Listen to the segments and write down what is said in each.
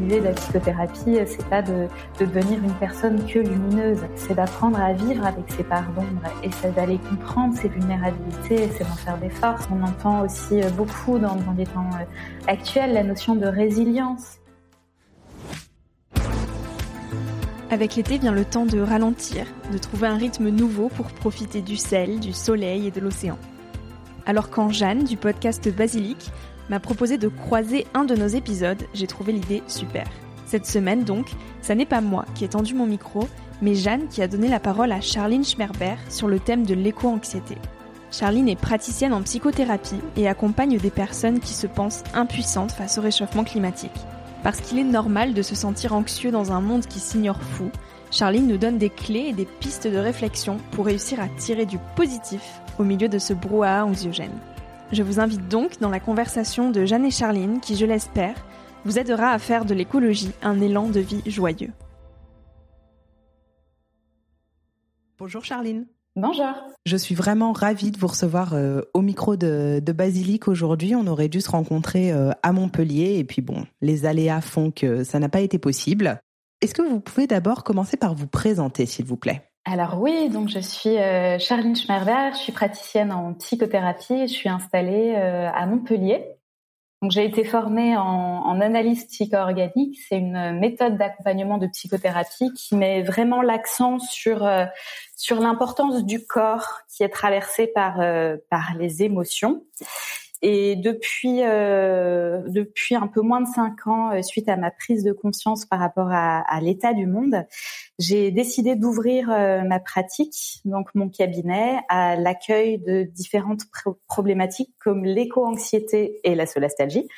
L'idée de la psychothérapie, c'est pas de, devenir une personne que lumineuse, c'est d'apprendre à vivre avec ses parts d'ombre et c'est d'aller comprendre ses vulnérabilités c'est d'en faire des forces. On entend aussi beaucoup dans, dans les temps euh, actuels la notion de résilience. Avec l'été vient le temps de ralentir, de trouver un rythme nouveau pour profiter du sel, du soleil et de l'océan. Alors quand Jeanne, du podcast Basilic, m'a proposé de croiser un de nos épisodes, j'ai trouvé l'idée super. Cette semaine donc, ça n'est pas moi qui ai tendu mon micro, mais Jeanne qui a donné la parole à Charline Schmerber sur le thème de l'éco-anxiété. Charline est praticienne en psychothérapie et accompagne des personnes qui se pensent impuissantes face au réchauffement climatique. Parce qu'il est normal de se sentir anxieux dans un monde qui s'ignore fou, Charline nous donne des clés et des pistes de réflexion pour réussir à tirer du positif au milieu de ce brouhaha anxiogène. Je vous invite donc dans la conversation de Jeanne et Charline qui, je l'espère, vous aidera à faire de l'écologie un élan de vie joyeux. Bonjour Charline. Bonjour. Je suis vraiment ravie de vous recevoir euh, au micro de, de Basilic aujourd'hui. On aurait dû se rencontrer euh, à Montpellier et puis bon, les aléas font que ça n'a pas été possible. Est-ce que vous pouvez d'abord commencer par vous présenter, s'il vous plaît? Alors oui, donc je suis euh, Charline je suis praticienne en psychothérapie, je suis installée euh, à Montpellier. Donc j'ai été formée en, en analyse psycho-organique, c'est une méthode d'accompagnement de psychothérapie qui met vraiment l'accent sur euh, sur l'importance du corps qui est traversé par par les émotions et depuis euh, depuis un peu moins de cinq ans, euh, suite à ma prise de conscience par rapport à, l'état du monde, j'ai décidé d'ouvrir euh, ma pratique, donc mon cabinet, à l'accueil de différentes problématiques comme l'éco-anxiété et la solastalgie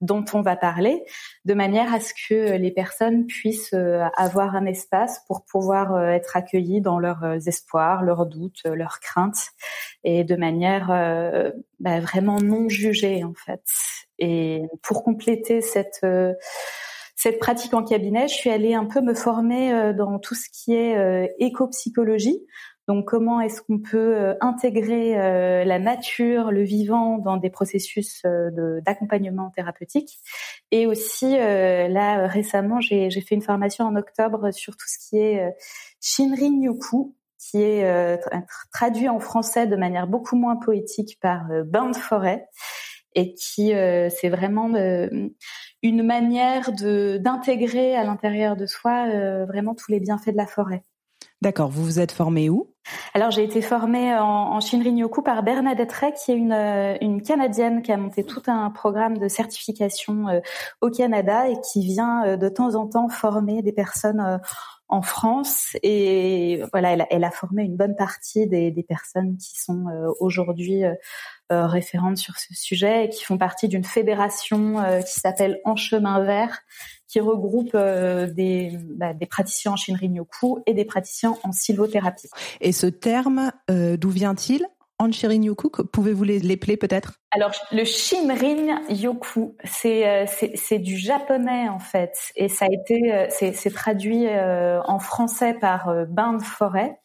dont on va parler, de manière à ce que les personnes puissent euh, avoir un espace pour pouvoir euh, être accueillies dans leurs euh, espoirs, leurs doutes, leurs craintes, et de manière bah, vraiment non jugée en fait. Et pour compléter cette cette pratique en cabinet, je suis allée un peu me former dans tout ce qui est éco-psychologie. Donc comment est-ce qu'on peut euh, intégrer euh, la nature, le vivant dans des processus euh, d'accompagnement thérapeutique? Et aussi, là récemment, j'ai fait une formation en octobre sur tout ce qui est Shinrin Yoku, qui est traduit en français de manière beaucoup moins poétique par Bain de forêt et qui c'est vraiment une manière d'intégrer à l'intérieur de soi vraiment tous les bienfaits de la forêt. D'accord. Vous vous êtes formé où? Alors j'ai été formée en, en Shinrin-yoku par Bernadette Ray, qui est une, euh, une Canadienne qui a monté tout un programme de certification euh, au Canada et qui vient euh, de temps en temps former des personnes en France. Et voilà, elle a, elle a, formé une bonne partie des, des personnes qui sont aujourd'hui référentes sur ce sujet et qui font partie d'une fédération qui s'appelle En Chemin Vert qui regroupe euh, des, bah, des praticiens en Shinrin-yoku et des praticiens en sylvothérapie. Et ce terme, euh, d'où vient-il? En Shinrin-yoku Pouvez-vous les l'épeler peut-être? Alors, le Shinrin-yoku, c'est, euh, c'est, c'est du japonais en fait. Et ça a été, c'est traduit en français par bain de forêt.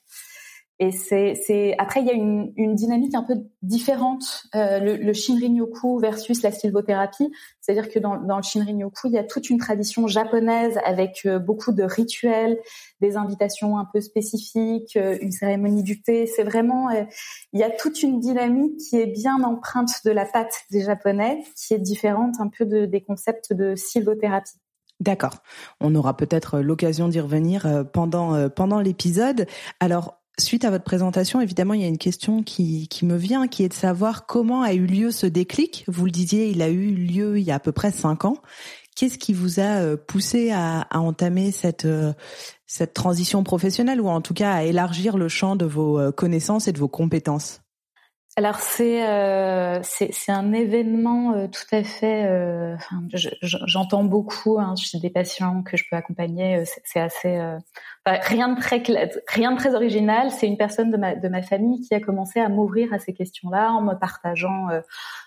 Et c'est, après il y a une, une dynamique un peu différente euh, le, le Shinrin-yoku versus la sylvothérapie, c'est-à-dire que dans, dans le Shinrin-yoku il y a toute une tradition japonaise avec euh, beaucoup de rituels, des invitations un peu spécifiques, euh, une cérémonie du thé. C'est vraiment il y a toute une dynamique qui est bien empreinte de la patte des japonais, qui est différente un peu de, des concepts de sylvothérapie. D'accord. On aura peut-être l'occasion d'y revenir pendant pendant l'épisode. Alors Suite à votre présentation, évidemment, il y a une question qui, me vient, qui est de savoir comment a eu lieu ce déclic. Vous le disiez, il a eu lieu il y a à peu près cinq ans. Qu'est-ce qui vous a euh, poussé à, entamer cette, euh, cette transition professionnelle ou en tout cas à élargir le champ de vos euh, connaissances et de vos compétences? Alors c'est un événement tout à fait. Euh, J'entends beaucoup hein, chez des patients que je peux accompagner. C'est assez rien de très rien de très original. C'est une personne de ma de ma famille qui a commencé à m'ouvrir à ces questions-là en me partageant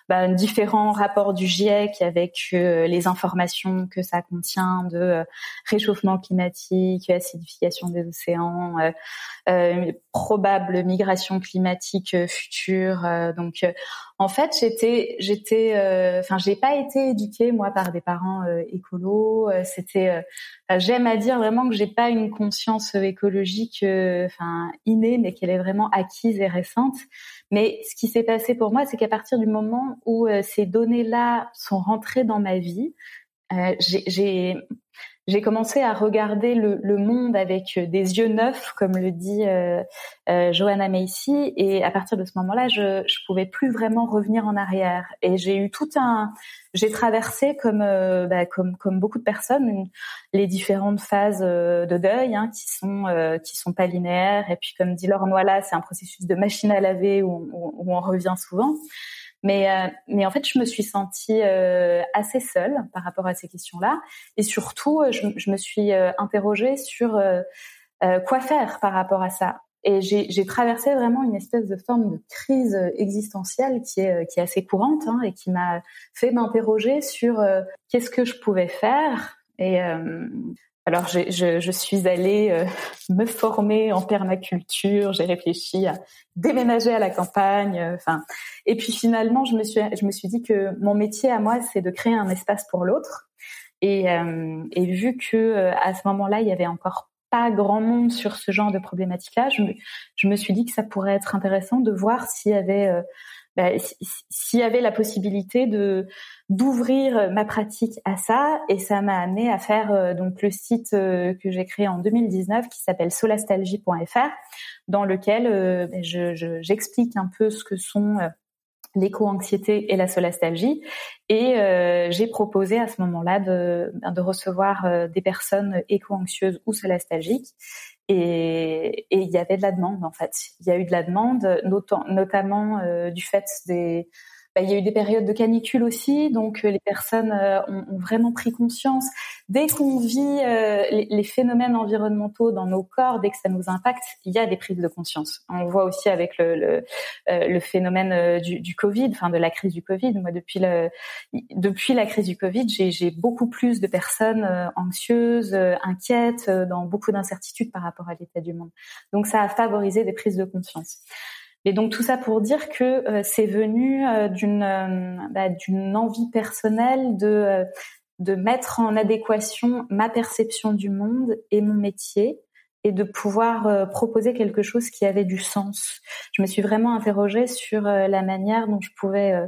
bah, différents rapports du GIEC avec les informations que ça contient de réchauffement climatique, acidification des océans, probable migration climatique future euh, donc, euh, en fait, j'étais, j'étais, euh, enfin, j'ai pas été éduquée moi par des parents écolos. C'était, j'aime à dire vraiment que j'ai pas une conscience écologique, enfin, innée, mais qu'elle est vraiment acquise et récente. Mais ce qui s'est passé pour moi, c'est qu'à partir du moment où ces données-là sont rentrées dans ma vie, j'ai j'ai commencé à regarder le, le, monde avec des yeux neufs, comme le dit euh, euh, Johanna Macy, et à partir de ce moment-là, je je pouvais plus vraiment revenir en arrière. Et j'ai eu tout un, j'ai traversé comme euh, bah, comme comme beaucoup de personnes les différentes phases euh, de deuil hein, qui sont euh, qui sont pas linéaires. Et puis comme dit Laure Noila, c'est un processus de machine à laver où, où, où on revient souvent. Mais, euh, mais en fait, je me suis sentie euh, assez seule par rapport à ces questions-là. Et surtout, euh, je, me suis interrogée sur quoi faire par rapport à ça. Et j'ai traversé vraiment une espèce de forme de crise existentielle qui est, qui est assez courante hein, et qui m'a fait m'interroger sur qu'est-ce que je pouvais faire. Et alors, je, je, suis allée euh, me former en permaculture. J'ai réfléchi à déménager à la campagne. Euh, enfin, et puis finalement, je me suis, je me suis dit que mon métier à moi, c'est de créer un espace pour l'autre. Et, euh, et vu que à ce moment-là, il y avait encore pas grand monde sur ce genre de problématique-là, je me, je me suis dit que ça pourrait être intéressant de voir s'il y avait bah, s'il y avait la possibilité de d'ouvrir ma pratique à ça et ça m'a amené à faire euh, donc le site euh, que j'ai créé en 2019 qui s'appelle solastalgie.fr dans lequel euh, bah, j'explique un peu ce que sont l'éco-anxiété et la solastalgie. Et j'ai proposé à ce moment-là de, de recevoir des personnes éco-anxieuses ou solastalgiques. Et, il y avait de la demande en fait. Il y a eu de la demande, notamment euh, du fait des bah, il y a eu des périodes de canicule aussi, donc euh, les personnes euh, ont, vraiment pris conscience. Dès qu'on vit euh, les, phénomènes environnementaux dans nos corps, dès que ça nous impacte, il y a des prises de conscience. On voit aussi avec le, le, le phénomène du, du, Covid, enfin de la crise du Covid. Moi, depuis, le, depuis la crise du Covid, j'ai beaucoup plus de personnes anxieuses, inquiètes, dans beaucoup d'incertitudes par rapport à l'état du monde. Donc ça a favorisé des prises de conscience. Et donc tout ça pour dire que euh, c'est venu euh, d'une euh, bah, d'une envie personnelle de de mettre en adéquation ma perception du monde et mon métier et de pouvoir proposer quelque chose qui avait du sens. Je me suis vraiment interrogée sur la manière dont je pouvais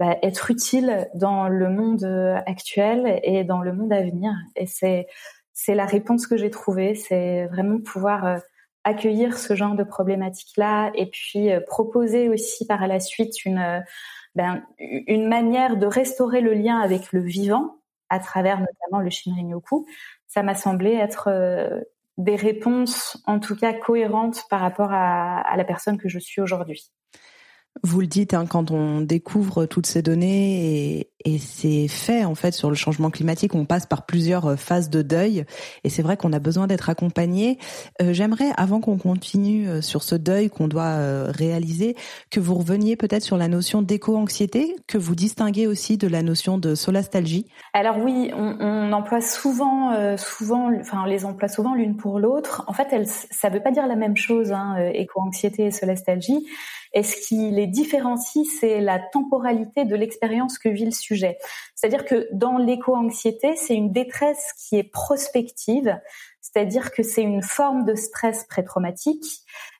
bah, être utile dans le monde actuel et dans le monde à venir. Et c'est c'est la réponse que j'ai trouvée. C'est vraiment pouvoir accueillir ce genre de problématiques-là et puis proposer aussi par la suite une ben, une manière de restaurer le lien avec le vivant à travers notamment le Shinrin-yoku, ça m'a semblé être euh, des réponses en tout cas cohérentes par rapport à la personne que je suis aujourd'hui. Vous le dites, hein, quand on découvre toutes ces données et, ces faits en fait sur le changement climatique, on passe par plusieurs euh, phases de deuil et c'est vrai qu'on a besoin d'être accompagné. Euh, j'aimerais, avant qu'on continue euh, sur ce deuil qu'on doit réaliser, que vous reveniez peut-être sur la notion d'éco-anxiété que vous distinguez aussi de la notion de solastalgie. Alors oui, on, emploie souvent, enfin on les emploie souvent l'une pour l'autre. En fait, ça veut pas dire la même chose, hein, éco-anxiété et solastalgie. Et ce qui les différencie, c'est la temporalité de l'expérience que vit le sujet. C'est-à-dire que dans l'éco-anxiété, c'est une détresse qui est prospective, c'est-à-dire que c'est une forme de stress pré-traumatique.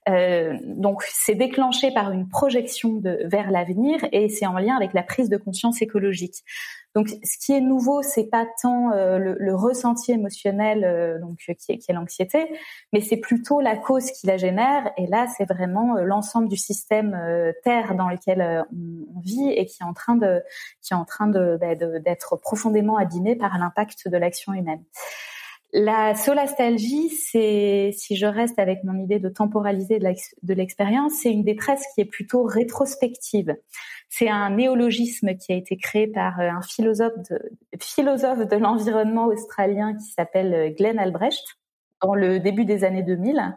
Euh, donc c'est déclenché par une projection de, vers l'avenir et c'est en lien avec la prise de conscience écologique. Donc, ce qui est nouveau, c'est pas tant euh, le, ressenti émotionnel, euh, donc qui est, qui est l'anxiété, mais c'est plutôt la cause qui la génère. Et là, c'est vraiment euh, l'ensemble du système Terre dans lequel on, vit et qui est en train de, qui est en train bah, d'être profondément abîmé par l'impact de l'action humaine. La solastalgie, c'est, si je reste avec mon idée de temporaliser de l'expérience, c'est une détresse qui est plutôt rétrospective. C'est un néologisme qui a été créé par euh, un philosophe de, philosophe de l'environnement australien qui s'appelle euh, Glenn Albrecht dans le début des années 2000.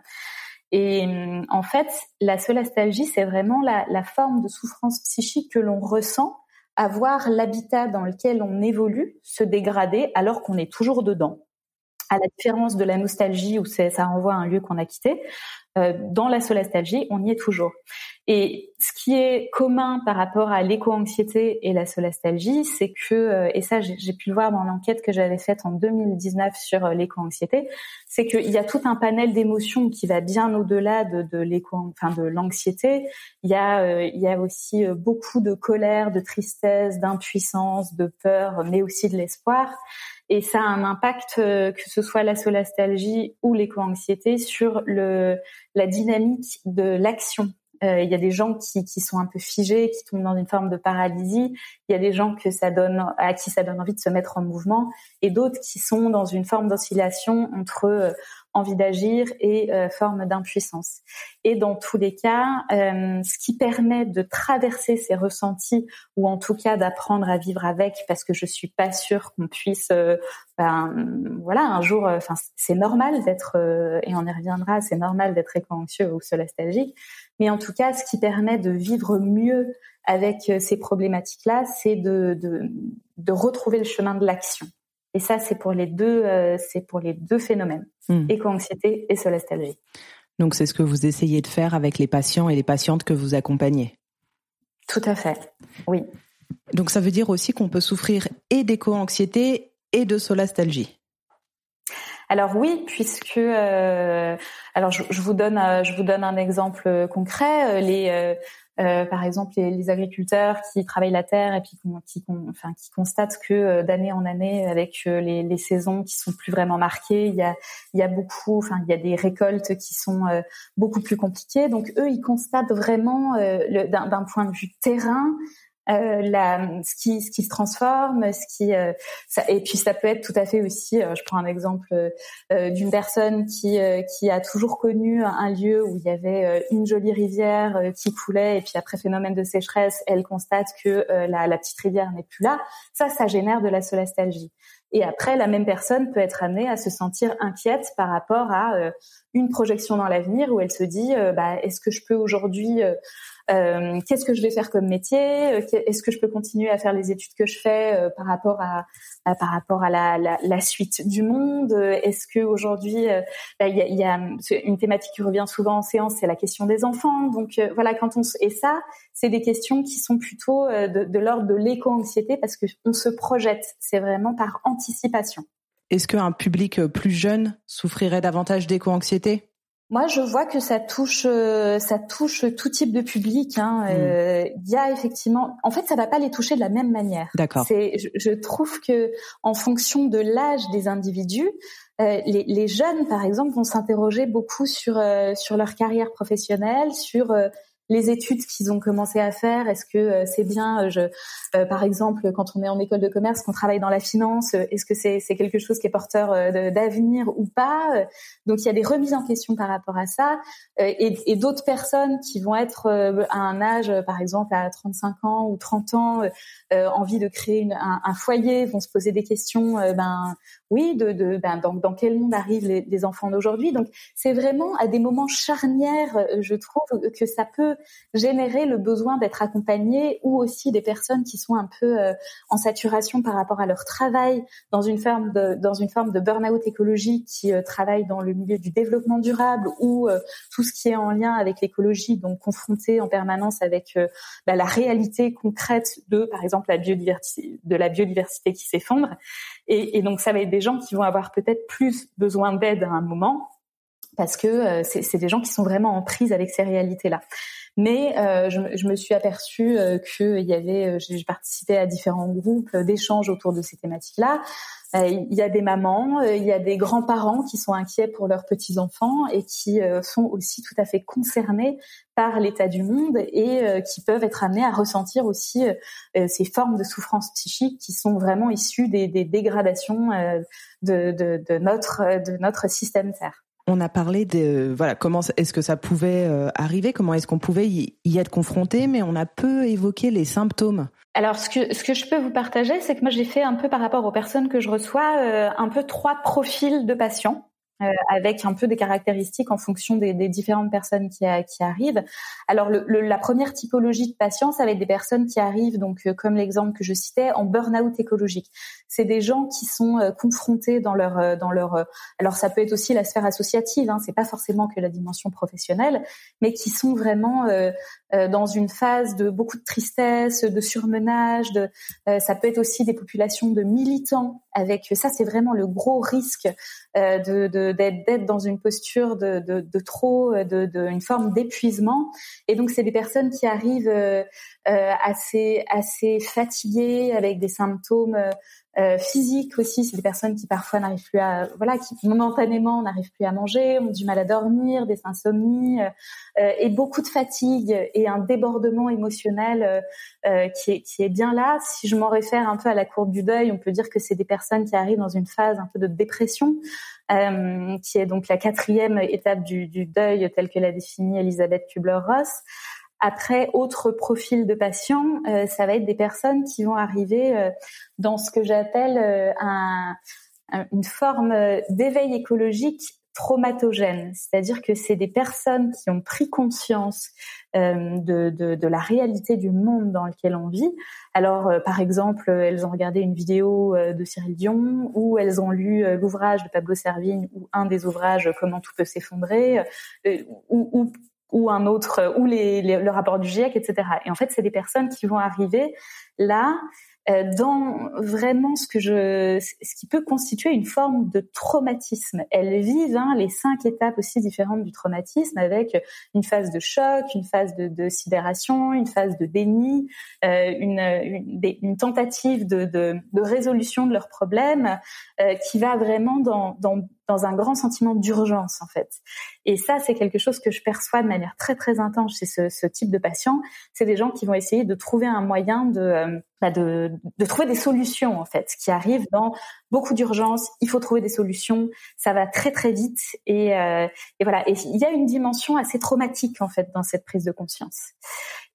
Et en fait, la solastalgie, c'est vraiment la, la forme de souffrance psychique que l'on ressent à voir l'habitat dans lequel on évolue se dégrader alors qu'on est toujours dedans à la différence de la nostalgie où ça renvoie à un lieu qu'on a quitté, euh, dans la solastalgie, on y est toujours. Et ce qui est commun par rapport à l'éco-anxiété et la solastalgie, c'est que, euh, et ça j'ai pu le voir dans l'enquête que j'avais faite en 2019 sur euh, l'éco-anxiété, c'est qu'il y a tout un panel d'émotions qui va bien au-delà de, de enfin de l'anxiété. Il a, il y a aussi beaucoup de colère, de tristesse, d'impuissance, de peur, mais aussi de l'espoir et ça a un impact euh, que ce soit la solastalgie ou l'éco-anxiété sur le la dynamique de l'action. Euh, il y a des gens qui, qui sont un peu figés, qui tombent dans une forme de paralysie. Il y a des gens que ça donne à qui ça donne envie de se mettre en mouvement, et d'autres qui sont dans une forme d'oscillation entre euh, envie d'agir et euh, forme d'impuissance. Et dans tous les cas, euh, ce qui permet de traverser ces ressentis ou en tout cas d'apprendre à vivre avec, parce que je suis pas sûre qu'on puisse, euh, ben, voilà, un jour, enfin, c'est normal d'être, et on y reviendra, c'est normal d'être éco-anxieux ou solastalgique, mais en tout cas, ce qui permet de vivre mieux avec ces problématiques-là, c'est de, de, de retrouver le chemin de l'action. Et ça, c'est pour les deux, euh, c'est pour les deux phénomènes, hmm. éco-anxiété et solastalgie. Donc, c'est ce que vous essayez de faire avec les patients et les patientes que vous accompagnez. Tout à fait. Oui. Donc, ça veut dire aussi qu'on peut souffrir et d'éco-anxiété et de solastalgie. Alors oui, puisque euh, alors je, vous donne euh, je vous donne un exemple concret. Les euh, par exemple, les, les, agriculteurs qui travaillent la terre et puis qui, enfin, qui constatent que euh, d'année en année, avec euh, les, les, saisons qui sont plus vraiment marquées, il y a, il y a beaucoup, enfin, il y a des récoltes qui sont beaucoup plus compliquées. Donc eux, ils constatent vraiment d'un point de vue terrain euh, la, ce qui ce qui se transforme, ce qui euh, ça, et puis ça peut être tout à fait aussi. Euh, je prends un exemple euh, d'une personne qui qui a toujours connu un lieu où il y avait une jolie rivière qui coulait et puis après phénomène de sécheresse, elle constate que la, la petite rivière n'est plus là. Ça, ça génère de la solastalgie. Et après, la même personne peut être amenée à se sentir inquiète par rapport à une projection dans l'avenir où elle se dit, bah, est-ce que je peux aujourd'hui euh, qu'est-ce que je vais faire comme métier? Euh, Est-ce que je peux continuer à faire les études que je fais euh, par rapport à, par rapport à la, la, suite du monde? Est-ce que aujourd'hui bah, il y, a, une thématique qui revient souvent en séance, c'est la question des enfants. Donc voilà, quand on et ça, c'est des questions qui sont plutôt de, de l'ordre de l'éco-anxiété parce que on se projette. C'est vraiment par anticipation. Est-ce qu'un public plus jeune souffrirait davantage d'éco-anxiété? Moi, je vois que ça touche, euh, ça touche tout type de public. Hein. Hmm. Euh, il y a effectivement, en fait, ça va pas les toucher de la même manière. D'accord. C'est, je, trouve que en fonction de l'âge des individus, euh, les, les, jeunes, par exemple, vont s'interroger beaucoup sur sur leur carrière professionnelle, sur les études qu'ils ont commencé à faire, est-ce que euh, c'est bien, euh, je, euh, par exemple, quand on est en école de commerce, qu'on travaille dans la finance, est-ce que c'est quelque chose qui est porteur d'avenir ou pas Donc il y a des remises en question par rapport à ça, et, d'autres personnes qui vont être à un âge, par exemple à 35 ans ou 30 ans, envie de créer un, foyer, vont se poser des questions, ben oui, de, ben, dans, dans, quel monde arrivent les enfants d'aujourd'hui? Donc c'est vraiment à des moments charnières, je trouve, que ça peut générer le besoin d'être accompagné ou aussi des personnes qui sont un peu euh, en saturation par rapport à leur travail dans une forme de dans une forme de burn-out écologique qui euh, travaillent dans le milieu du développement durable ou euh, tout ce qui est en lien avec l'écologie donc confronté en permanence avec bah, la réalité concrète de par exemple la biodiversité de la biodiversité qui s'effondre. Et, et donc ça va être des gens qui vont avoir peut-être plus besoin d'aide à un moment parce que c'est des gens qui sont vraiment en prise avec ces réalités-là. Mais euh, je, je, me suis aperçue euh, qu'il y avait, euh, j'ai participé à différents groupes euh, d'échanges autour de ces thématiques-là. Il y a des mamans, il y a des grands-parents qui sont inquiets pour leurs petits-enfants et qui sont aussi tout à fait concernés par l'état du monde et qui peuvent être amenés à ressentir aussi ces formes de souffrance psychique qui sont vraiment issues des, des dégradations de, de, de, notre, de notre système Terre. On a parlé de voilà comment est-ce que ça pouvait euh, arriver, comment est-ce qu'on pouvait y, être confronté, mais on a peu évoqué les symptômes. Alors ce que ce que je peux vous partager, c'est que moi j'ai fait un peu par rapport aux personnes que je reçois euh, un peu trois profils de patients. Euh, avec un peu des caractéristiques en fonction des, différentes personnes qui, qui arrivent. Alors la première typologie de patients, ça va être des personnes qui arrivent, donc comme l'exemple que je citais, en burn-out écologique. C'est des gens qui sont euh, confrontés dans leur dans leur. alors ça peut être aussi la sphère associative, hein, c'est pas forcément que la dimension professionnelle, mais qui sont vraiment dans une phase de beaucoup de tristesse, de surmenage. Ça peut être aussi des populations de militants avec ça, c'est vraiment le gros risque d'être dans une posture de, trop, de, de, une forme d'épuisement. Et donc c'est des personnes qui arrivent euh, euh, assez assez fatiguées avec des symptômes euh, physiques aussi. C'est des personnes qui parfois n'arrivent plus à, voilà, qui momentanément n'arrivent plus à manger, ont du mal à dormir, des insomnies euh, et beaucoup de fatigue et un débordement émotionnel euh, qui est qui est bien là. Si je m'en réfère un peu à la courbe du deuil, on peut dire que c'est des personnes qui arrivent dans une phase un peu de dépression, qui est donc la quatrième étape du, du deuil telle que l'a définie Elisabeth Kubler-Ross. Après, autre profil de patients, euh, ça va être des personnes qui vont arriver euh, dans ce que j'appelle euh, un, une forme d'éveil écologique traumatogène, c'est-à-dire que c'est des personnes qui ont pris conscience de, la réalité du monde dans lequel on vit. Alors, par exemple, elles ont regardé une vidéo de Cyril Dion ou elles ont lu l'ouvrage de Pablo Servigne ou un des ouvrages Comment tout peut s'effondrer ou ou un autre, ou les, le rapport du GIEC, etc. Et en fait, c'est des personnes qui vont arriver là euh, dans vraiment ce que je, ce qui peut constituer une forme de traumatisme. Elles vivent hein, les cinq étapes aussi différentes du traumatisme, avec une phase de choc, une phase de, de sidération, une phase de déni, euh, une, une, une, tentative de, de, de, résolution de leurs problèmes, euh, qui va vraiment dans, dans dans un grand sentiment d'urgence en fait. Et ça, c'est quelque chose que je perçois de manière très très intense chez ce, type de patients. C'est des gens qui vont essayer de trouver un moyen de euh, bah, de, de, trouver des solutions en fait, qui arrivent dans beaucoup d'urgence. Il faut trouver des solutions. Ça va très très vite et, euh, et voilà. Et il y a une dimension assez traumatique en fait dans cette prise de conscience.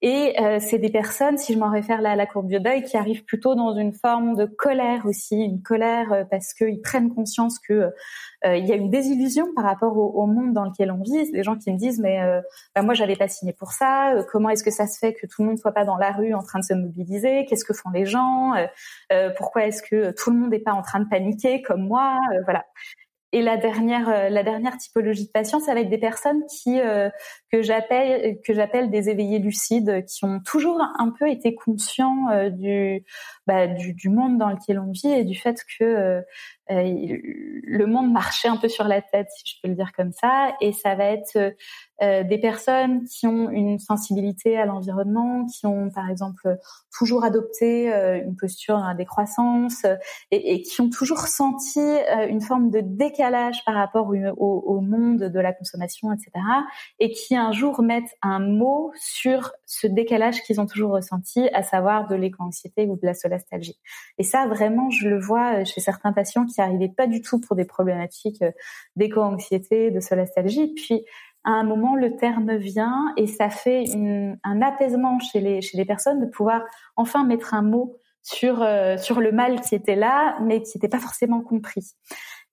Et euh, c'est des personnes, si je m'en réfère là à la courbe du deuil, qui arrivent plutôt dans une forme de colère aussi, une colère euh, parce qu'ils prennent conscience que il y a une désillusion par rapport au, monde dans lequel on vit. Des gens qui me disent mais bah, moi j'avais pas signé pour ça. comment est-ce que ça se fait que tout le monde soit pas dans la rue en train de se mobiliser? Qu'est-ce que font les gens? Pourquoi est-ce que tout le monde n'est pas en train de paniquer comme moi Voilà. et la dernière, euh, la dernière typologie de patients, ça va être des personnes qui euh, que j'appelle que j'appelle des éveillés lucides, qui ont toujours un peu été conscients euh, du, bah, du, du monde dans lequel on vit et du fait que le monde marchait un peu sur la tête, si je peux le dire comme ça. Et ça va être euh, des personnes qui ont une sensibilité à l'environnement, qui ont par exemple toujours adopté euh, une posture la décroissance et, qui ont toujours senti euh, une forme de décalage par rapport au, au, monde de la consommation, etc. Et qui un jour mettent un mot sur ce décalage qu'ils ont toujours ressenti, à savoir de l'éco-anxiété ou de la solastalgie. Et ça, vraiment, je le vois chez certains patients qui n'arrivaient pas du tout pour des problématiques d'éco-anxiété, de solastalgie, puis à un moment, le terme vient et ça fait un apaisement chez les, personnes de pouvoir enfin mettre un mot euh, sur le mal qui était là, mais qui n'était pas forcément compris.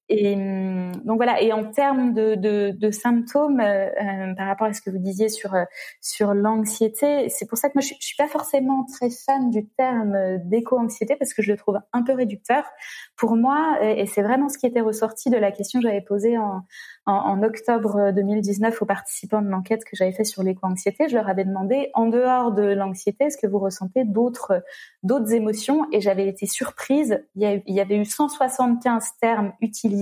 Et hum, donc voilà. Et en termes de, symptômes, euh, euh, par rapport à ce que vous disiez sur sur l'anxiété, c'est pour ça que moi je, je suis pas forcément très fan du terme d'éco-anxiété parce que je le trouve un peu réducteur. Pour moi, et c'est vraiment ce qui était ressorti de la question que j'avais posée en, en, octobre 2019 aux participants de l'enquête que j'avais fait sur l'éco-anxiété, je leur avais demandé, en dehors de l'anxiété, est-ce que vous ressentez d'autres d'autres émotions? Et j'avais été surprise. Il y, avait eu 175 termes utilisés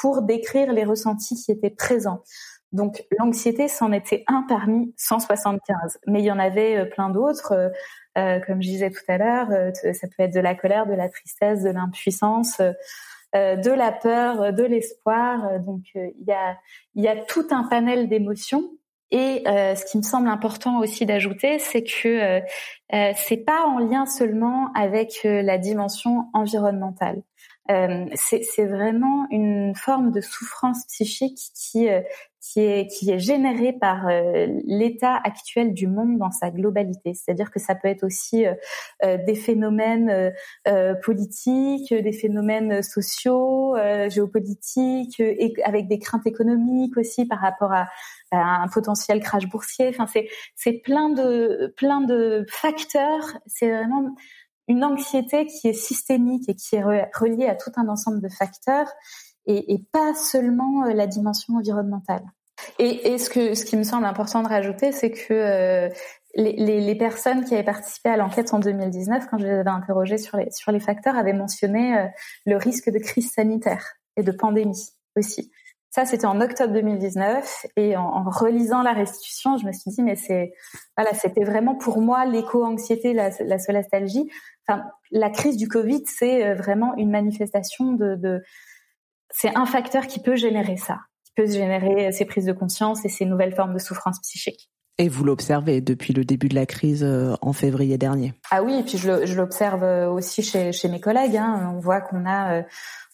pour décrire les ressentis qui étaient présents. Donc l'anxiété, c'en était un parmi 175, mais il y en avait euh, plein d'autres. Euh, euh, comme je disais tout à l'heure, ça peut être de la colère, de la tristesse, de l'impuissance. De la peur, de l'espoir. Donc il y a tout un panel d'émotions. Et ce qui me semble important aussi d'ajouter, c'est que c'est pas en lien seulement avec la dimension environnementale. Euh, c'est vraiment une forme de souffrance psychique qui qui est qui est généré par euh, l'état actuel du monde dans sa globalité. C'est-à-dire que ça peut être aussi euh, euh, des phénomènes politiques, des phénomènes sociaux, géopolitiques, et avec des craintes économiques aussi par rapport à, un potentiel crash boursier. Enfin, c'est c'est plein de plein de facteurs. C'est vraiment une anxiété qui est systémique et qui est reliée à tout un ensemble de facteurs et, pas seulement la dimension environnementale. Et, ce, que, ce qui me semble important de rajouter, c'est que euh, les, personnes qui avaient participé à l'enquête en 2019, quand je les avais interrogées sur les, sur les facteurs, avaient mentionné euh, le risque de crise sanitaire et de pandémie aussi. Ça, c'était en octobre 2019. Et en, en, relisant la restitution, je me suis dit, mais c'est voilà, c'était vraiment pour moi l'éco-anxiété, la, la solastalgie. Enfin, la crise du Covid, c'est euh, vraiment une manifestation de, de c'est un facteur qui peut générer ça peut générer ces prises de conscience et ces nouvelles formes de souffrance psychique. Et vous l'observez depuis le début de la crise euh, en février dernier? Ah oui, et puis je l'observe euh, aussi chez, chez mes collègues. Hein. On voit qu'on a euh,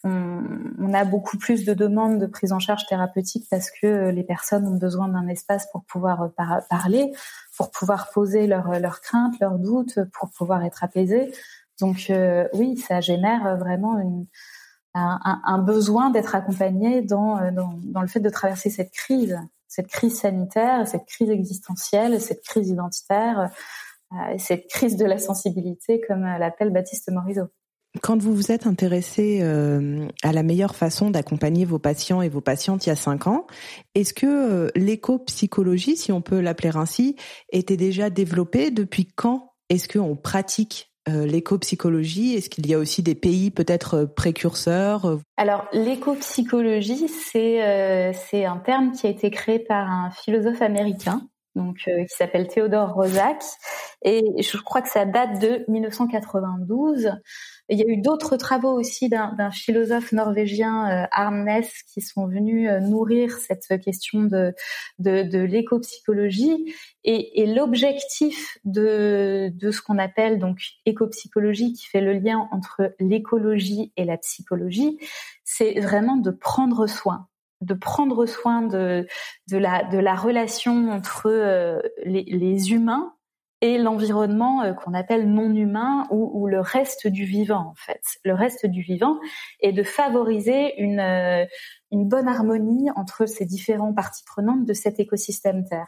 on, a beaucoup plus de demandes de prise en charge thérapeutique parce que les personnes ont besoin d'un espace pour pouvoir parler, pour pouvoir poser leurs leurs craintes, leurs doutes, pour pouvoir être apaisées. Donc oui, ça génère vraiment un, besoin d'être accompagné dans, euh, dans, le fait de traverser cette crise, cette crise sanitaire, cette crise existentielle, cette crise identitaire, euh, cette crise de la sensibilité, comme l'appelle Baptiste Morisot. Quand vous vous êtes intéressé euh, à la meilleure façon d'accompagner vos patients et vos patientes il y a cinq ans, est-ce que euh, l'éco-psychologie, si on peut l'appeler ainsi, était déjà développée Depuis quand est-ce qu'on pratique euh, l'éco-psychologie? Est-ce qu'il y a aussi des pays peut-être euh, précurseurs euh? Alors l'éco-psychologie, c'est c'est un terme qui a été créé par un philosophe américain donc qui s'appelle Théodore Rosac et je crois que ça date de 1992 il y a eu d'autres travaux aussi d'un philosophe norvégien, euh, Arnes, qui sont venus euh, nourrir cette question de, de, l'éco-psychologie. Et, l'objectif de, de ce qu'on appelle donc éco-psychologie, qui fait le lien entre l'écologie et la psychologie, c'est vraiment de prendre soin de prendre soin de, la, relation entre euh, les humains et l'environnement euh, qu'on appelle non humain ou, le reste du vivant en fait. Le reste du vivant est de favoriser une euh, une bonne harmonie entre ces différentes parties prenantes de cet écosystème Terre.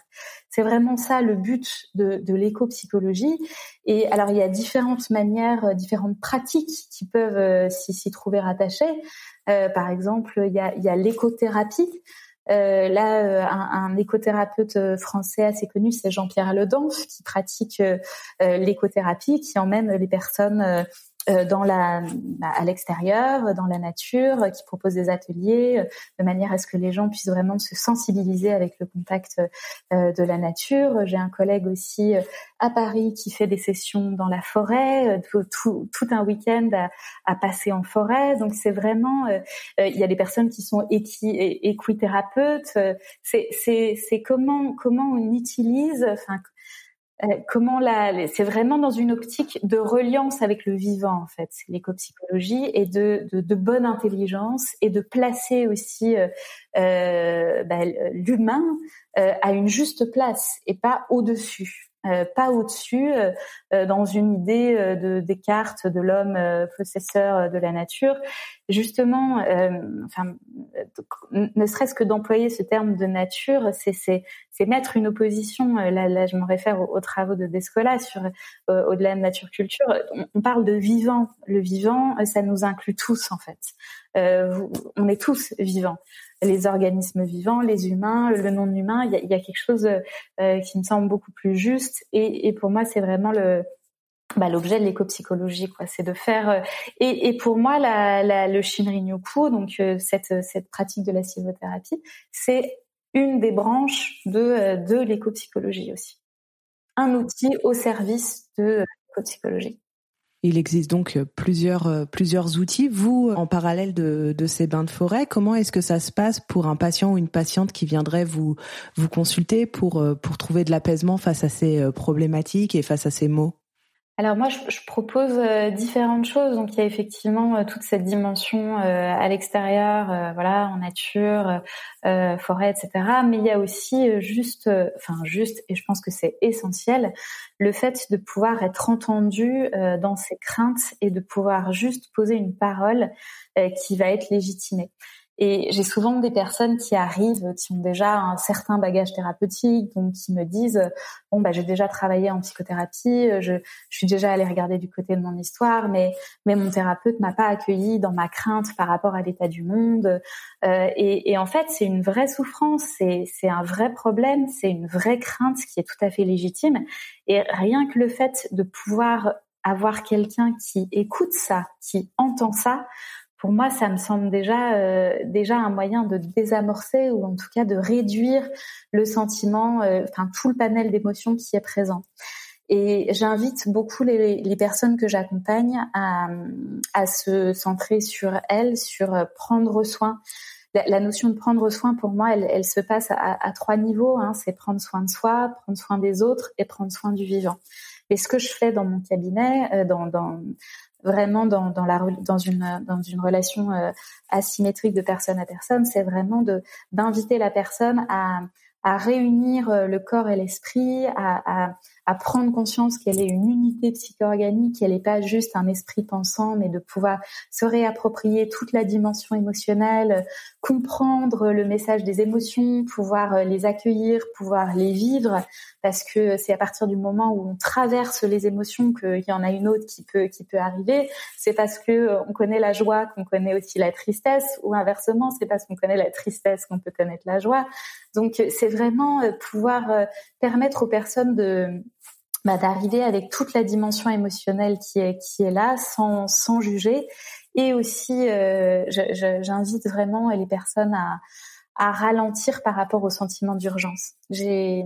C'est vraiment ça le but de, de l'éco-psychologie. Et alors il y a différentes manières, différentes pratiques qui peuvent s'y trouver rattachées. par exemple, il y a, il y a l'écothérapie. Euh, là, euh, un, écothérapeute euh, français assez connu, c'est Jean-Pierre Ledanf, qui pratique l'écothérapie, qui emmène les personnes euh, dans la, bah, à l'extérieur, dans la nature, qui propose des ateliers euh, de manière à ce que les gens puissent vraiment se sensibiliser avec le contact euh, de la nature. J'ai un collègue aussi à Paris qui fait des sessions dans la forêt, tout, tout, un week-end à, à, passer en forêt. Donc c'est vraiment, il y a des personnes qui sont équithérapeutes. C'est comment comment on utilise, enfin euh, comment la, c'est vraiment dans une optique de reliance avec le vivant en fait, l'éco-psychologie et de, de, bonne intelligence et de placer aussi euh, euh bah, l'humain euh, à une juste place et pas au-dessus. Euh, pas au-dessus, euh, euh, dans une idée de Descartes de l'homme possesseur de la nature. Justement, enfin, ne serait-ce que d'employer ce terme de nature, c'est mettre une opposition. Là, là je me réfère aux, travaux de Descola sur au-delà de nature culture. On, parle de vivant. Le vivant, ça nous inclut tous en fait. on est tous vivants les organismes vivants, les humains, le non-humain. Il, y a, quelque chose euh, qui me semble beaucoup plus juste. Et, pour moi, c'est vraiment le bah, l'objet de l'éco-psychologie, quoi. C'est de faire. Euh, et, pour moi, la, le Shinrin-yoku, donc euh, cette, pratique de la sylvothérapie, c'est une des branches de, de l'éco-psychologie aussi. Un outil au service de l'éco-psychologie. Il existe donc plusieurs euh, plusieurs outils. Vous, en parallèle de, ces bains de forêt, comment est-ce que ça se passe pour un patient ou une patiente qui viendrait vous vous consulter pour euh, pour trouver de l'apaisement face à ces euh, problématiques et face à ces maux? Alors moi, je, propose euh, différentes choses. Donc il y a effectivement euh, toute cette dimension euh, à l'extérieur, voilà, en nature, forêt, etc. Mais il y a aussi juste, enfin juste, et je pense que c'est essentiel, le fait de pouvoir être entendu dans ses craintes et de pouvoir juste poser une parole qui va être légitimée. Et j'ai souvent des personnes qui arrivent, qui ont déjà un certain bagage thérapeutique, donc qui me disent bon bah j'ai déjà travaillé en psychothérapie, je, suis déjà allée regarder du côté de mon histoire, mais mais mon thérapeute m'a pas accueilli dans ma crainte par rapport à l'état du monde. Euh, et, et, en fait c'est une vraie souffrance, c'est c'est un vrai problème, c'est une vraie crainte qui est tout à fait légitime. Et rien que le fait de pouvoir avoir quelqu'un qui écoute ça, qui entend ça, pour moi, ça me semble déjà euh, déjà un moyen de désamorcer ou en tout cas de réduire le sentiment, euh, enfin tout le panel d'émotions qui est présent. Et j'invite beaucoup les, les, personnes que j'accompagne à, à se centrer sur elles, sur euh, prendre soin. La, notion de prendre soin, pour moi, elle, elle se passe à, trois niveaux. Hein. C'est prendre soin de soi, prendre soin des autres et prendre soin du vivant. Et ce que je fais dans mon cabinet, dans, dans vraiment dans, dans, la, dans, une, dans une relation euh, asymétrique de personne à personne, c'est vraiment de d'inviter la personne à, à réunir euh, le corps et l'esprit, à, à, à, prendre conscience qu'elle est une unité psycho-organique, qu'elle n'est pas juste un esprit pensant, mais de pouvoir se réapproprier toute la dimension émotionnelle, comprendre le message des émotions, pouvoir euh, les accueillir, pouvoir les vivre, parce que c'est à partir du moment où on traverse les émotions qu'il y en a une autre qui peut qui peut arriver. C'est parce que euh, on connaît la joie qu'on connaît aussi la tristesse, ou inversement, c'est parce qu'on connaît la tristesse qu'on peut connaître la joie. Donc c'est vraiment euh, pouvoir permettre aux personnes de bah, d'arriver avec toute la dimension émotionnelle qui est qui est là, sans sans juger. Et aussi, euh, j'invite vraiment les personnes à, à ralentir par rapport au sentiment d'urgence. J'ai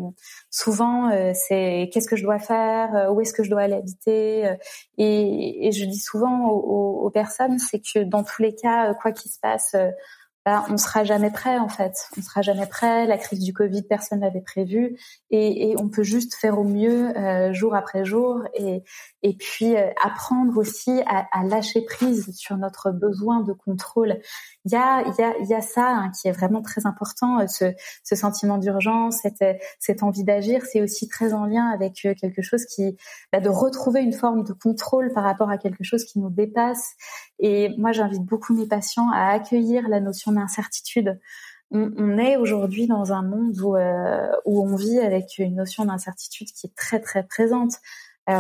souvent euh, c'est qu'est-ce que je dois faire, euh, où est-ce que je dois aller habiter, et, et je dis souvent aux, aux personnes c'est que dans tous les cas, quoi qu'il se passe, bah, on sera jamais prêt en fait. On sera jamais prêt. La crise du Covid, personne n'avait prévu, et, et, on peut juste faire au mieux euh, jour après jour, et, et puis euh, apprendre aussi à, à, lâcher prise sur notre besoin de contrôle. Il y a, y a, y a ça hein, qui est vraiment très important. Euh, ce, ce sentiment d'urgence, cette, cette envie d'agir, c'est aussi très en lien avec quelque chose qui, bah, de retrouver une forme de contrôle par rapport à quelque chose qui nous dépasse Et moi, j'invite beaucoup mes patients à accueillir la notion d'incertitude. On, est aujourd'hui dans un monde euh, où on vit avec une notion d'incertitude qui est très très présente.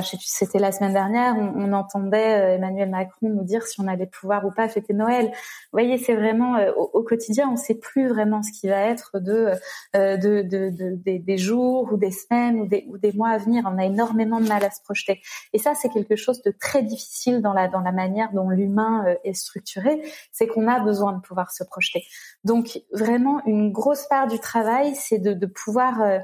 C'était la semaine dernière, on, entendait euh, Emmanuel Macron nous dire si on allait pouvoir ou pas fêter Noël. Vous voyez, c'est vraiment euh, au, quotidien, on ne sait plus vraiment ce qui va être de, euh, de, de, de des, jours ou des semaines ou des, mois à venir. On a énormément de mal à se projeter. Et ça, c'est quelque chose de très difficile dans la manière dont l'humain est structuré. C'est qu'on a besoin de pouvoir se projeter. Donc, vraiment, une grosse part du travail, c'est de pouvoir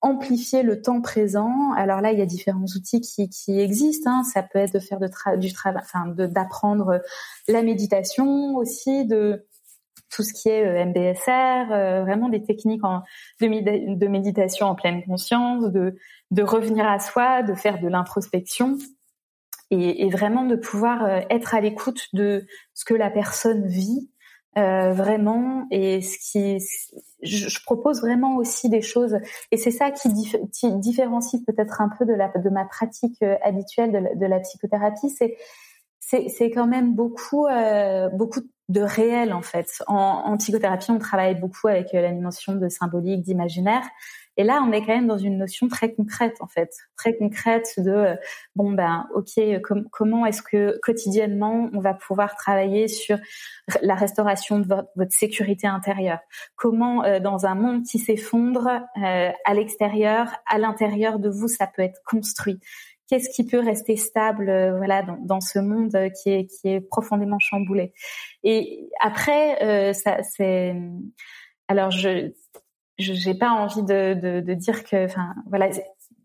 amplifier le temps présent. Alors là, il y a différents outils qui, qui existent. Hein. Ça peut être de faire du travail, enfin, d'apprendre la méditation aussi, de tout ce qui est euh, MBSR, euh, vraiment des techniques de, méditation en pleine conscience, de, de revenir à soi, de faire de l'introspection et, et, vraiment de pouvoir euh, être à l'écoute de ce que la personne vit euh, vraiment et ce qui je, propose vraiment aussi des choses et c'est ça qui, différencie peut-être un peu de la de ma pratique euh, habituelle de la, psychothérapie c'est c'est quand même beaucoup euh, beaucoup de réel en fait. En, psychothérapie on travaille beaucoup avec la notion de symbolique d'imaginaire et là, on est quand même dans une notion très concrète, en fait, très concrète de euh, bon ben, ok, comment est-ce que quotidiennement on va pouvoir travailler sur la restauration de votre, sécurité intérieure? Comment, euh, dans un monde qui s'effondre euh, à l'extérieur, à l'intérieur de vous, ça peut être construit? Qu'est-ce qui peut rester stable, voilà, dans, dans, ce monde qui est qui est profondément chamboulé? Et après, ça c'est alors je j'ai pas envie de, de, de, dire que, enfin, voilà,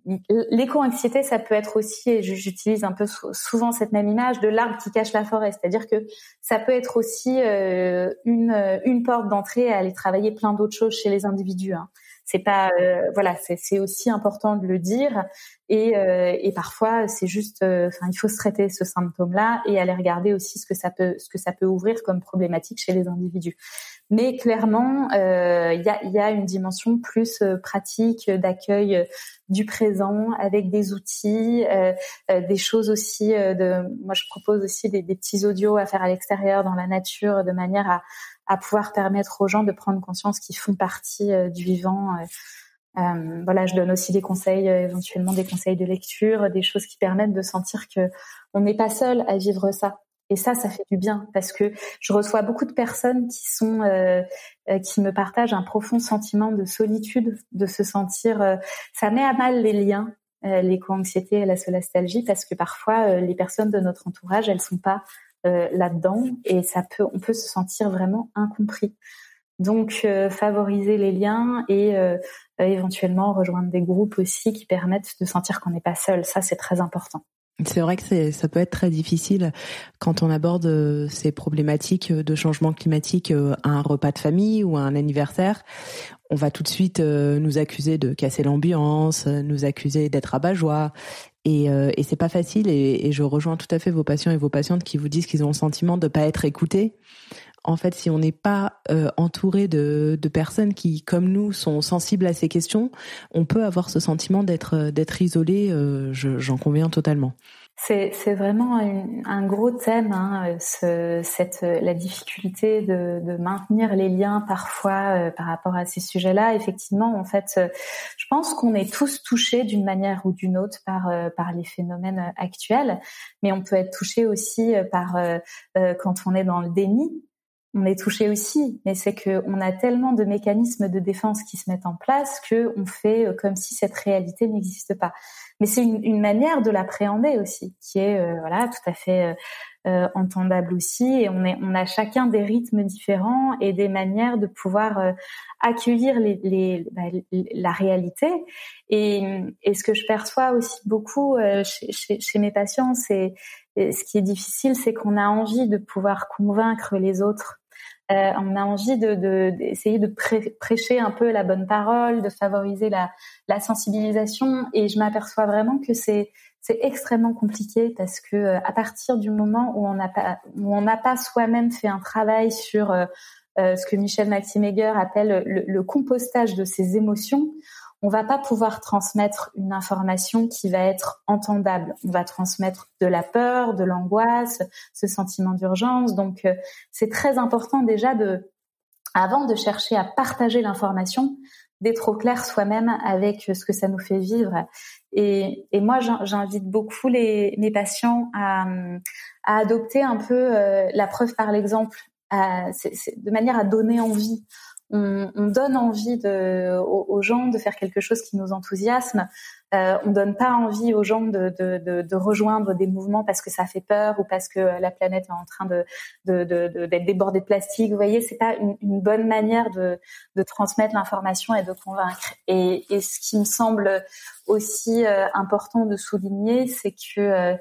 l'éco-anxiété, ça peut être aussi, et j'utilise un peu souvent cette même image de l'arbre qui cache la forêt, c'est-à-dire que ça peut être aussi euh, une, une porte d'entrée à aller travailler plein d'autres choses chez les individus. Hein. C'est pas, euh, voilà, c'est aussi important de le dire, et, euh, et parfois c'est juste, enfin, il faut se traiter ce symptôme-là et aller regarder aussi ce que ça peut, ce que ça peut ouvrir comme problématique chez les individus. Mais clairement, euh, il y, a, une dimension plus euh, pratique d'accueil euh, du présent avec des outils, des choses aussi. de, moi, je propose aussi des, des, petits audios à faire à l'extérieur, dans la nature, de manière à, à, pouvoir permettre aux gens de prendre conscience qu'ils font partie du vivant. voilà, je donne aussi des conseils, éventuellement des conseils de lecture, des choses qui permettent de sentir que on n'est pas seul à vivre ça. Et ça, ça fait du bien parce que je reçois beaucoup de personnes qui sont euh, euh, qui me partagent un profond sentiment de solitude, de se sentir. Euh, ça met à mal les liens, l'éco-anxiété et la solastalgie parce que parfois les personnes de notre entourage, elles sont pas là-dedans et ça peut, on peut se sentir vraiment incompris. Donc favoriser les liens et éventuellement rejoindre des groupes aussi qui permettent de sentir qu'on n'est pas seul, ça c'est très important. C'est vrai que ça peut être très difficile quand on aborde euh, ces problématiques de changement climatique euh, à un repas de famille ou à un anniversaire. On va tout de suite euh, nous accuser de casser l'ambiance, nous accuser d'être rabat-joie. Et, et c'est pas facile. Et, et, je rejoins tout à fait vos patients et vos patientes qui vous disent qu'ils ont le sentiment de pas être écoutés en fait, si on n'est pas euh, entouré de, personnes qui, comme nous, sont sensibles à ces questions, on peut avoir ce sentiment d'être euh, d'être isolé. Euh, j'en conviens totalement. C'est vraiment un, gros thème, hein, ce, cette, la difficulté de, de, maintenir les liens parfois par rapport à ces sujets-là. Effectivement, en fait, je pense qu'on est tous touchés d'une manière ou d'une autre par, par les phénomènes actuels, mais on peut être touché aussi par quand on est dans le déni on est touché aussi, mais c'est que on a tellement de mécanismes de défense qui se mettent en place que on fait euh, comme si cette réalité n'existe pas. Mais c'est une, manière de l'appréhender aussi, qui est euh, voilà tout à fait euh, entendable aussi. Et on est, on a chacun des rythmes différents et des manières de pouvoir accueillir les, les bah, la réalité. Et, et, ce que je perçois aussi beaucoup chez, chez mes patients, c'est ce qui est difficile, c'est qu'on a envie de pouvoir convaincre les autres euh, on a envie de d'essayer de, prêcher un peu la bonne parole, de favoriser la, la sensibilisation. Et je m'aperçois vraiment que c'est c'est extrêmement compliqué parce que euh, à partir du moment où on n'a pas où on n'a pas soi-même fait un travail sur euh, ce que Michel Maximeger appelle le, le, compostage de ses émotions, on va pas pouvoir transmettre une information qui va être entendable. On va transmettre de la peur, de l'angoisse, ce sentiment d'urgence. Donc, euh, c'est très important déjà de, avant de chercher à partager l'information, d'être au clair soi-même avec ce que ça nous fait vivre. Et, moi, j'invite beaucoup les, mes patients à, à adopter un peu euh, la preuve par l'exemple, de manière à donner envie on, on donne envie aux, gens de faire quelque chose qui nous enthousiasme. Euh, on donne pas envie aux gens de, rejoindre des mouvements parce que ça fait peur ou parce que la planète est en train d'être débordée de plastique. Vous voyez, c'est pas une, bonne manière de, transmettre l'information et de convaincre. Et, ce qui me semble aussi euh, important de souligner, c'est que euh,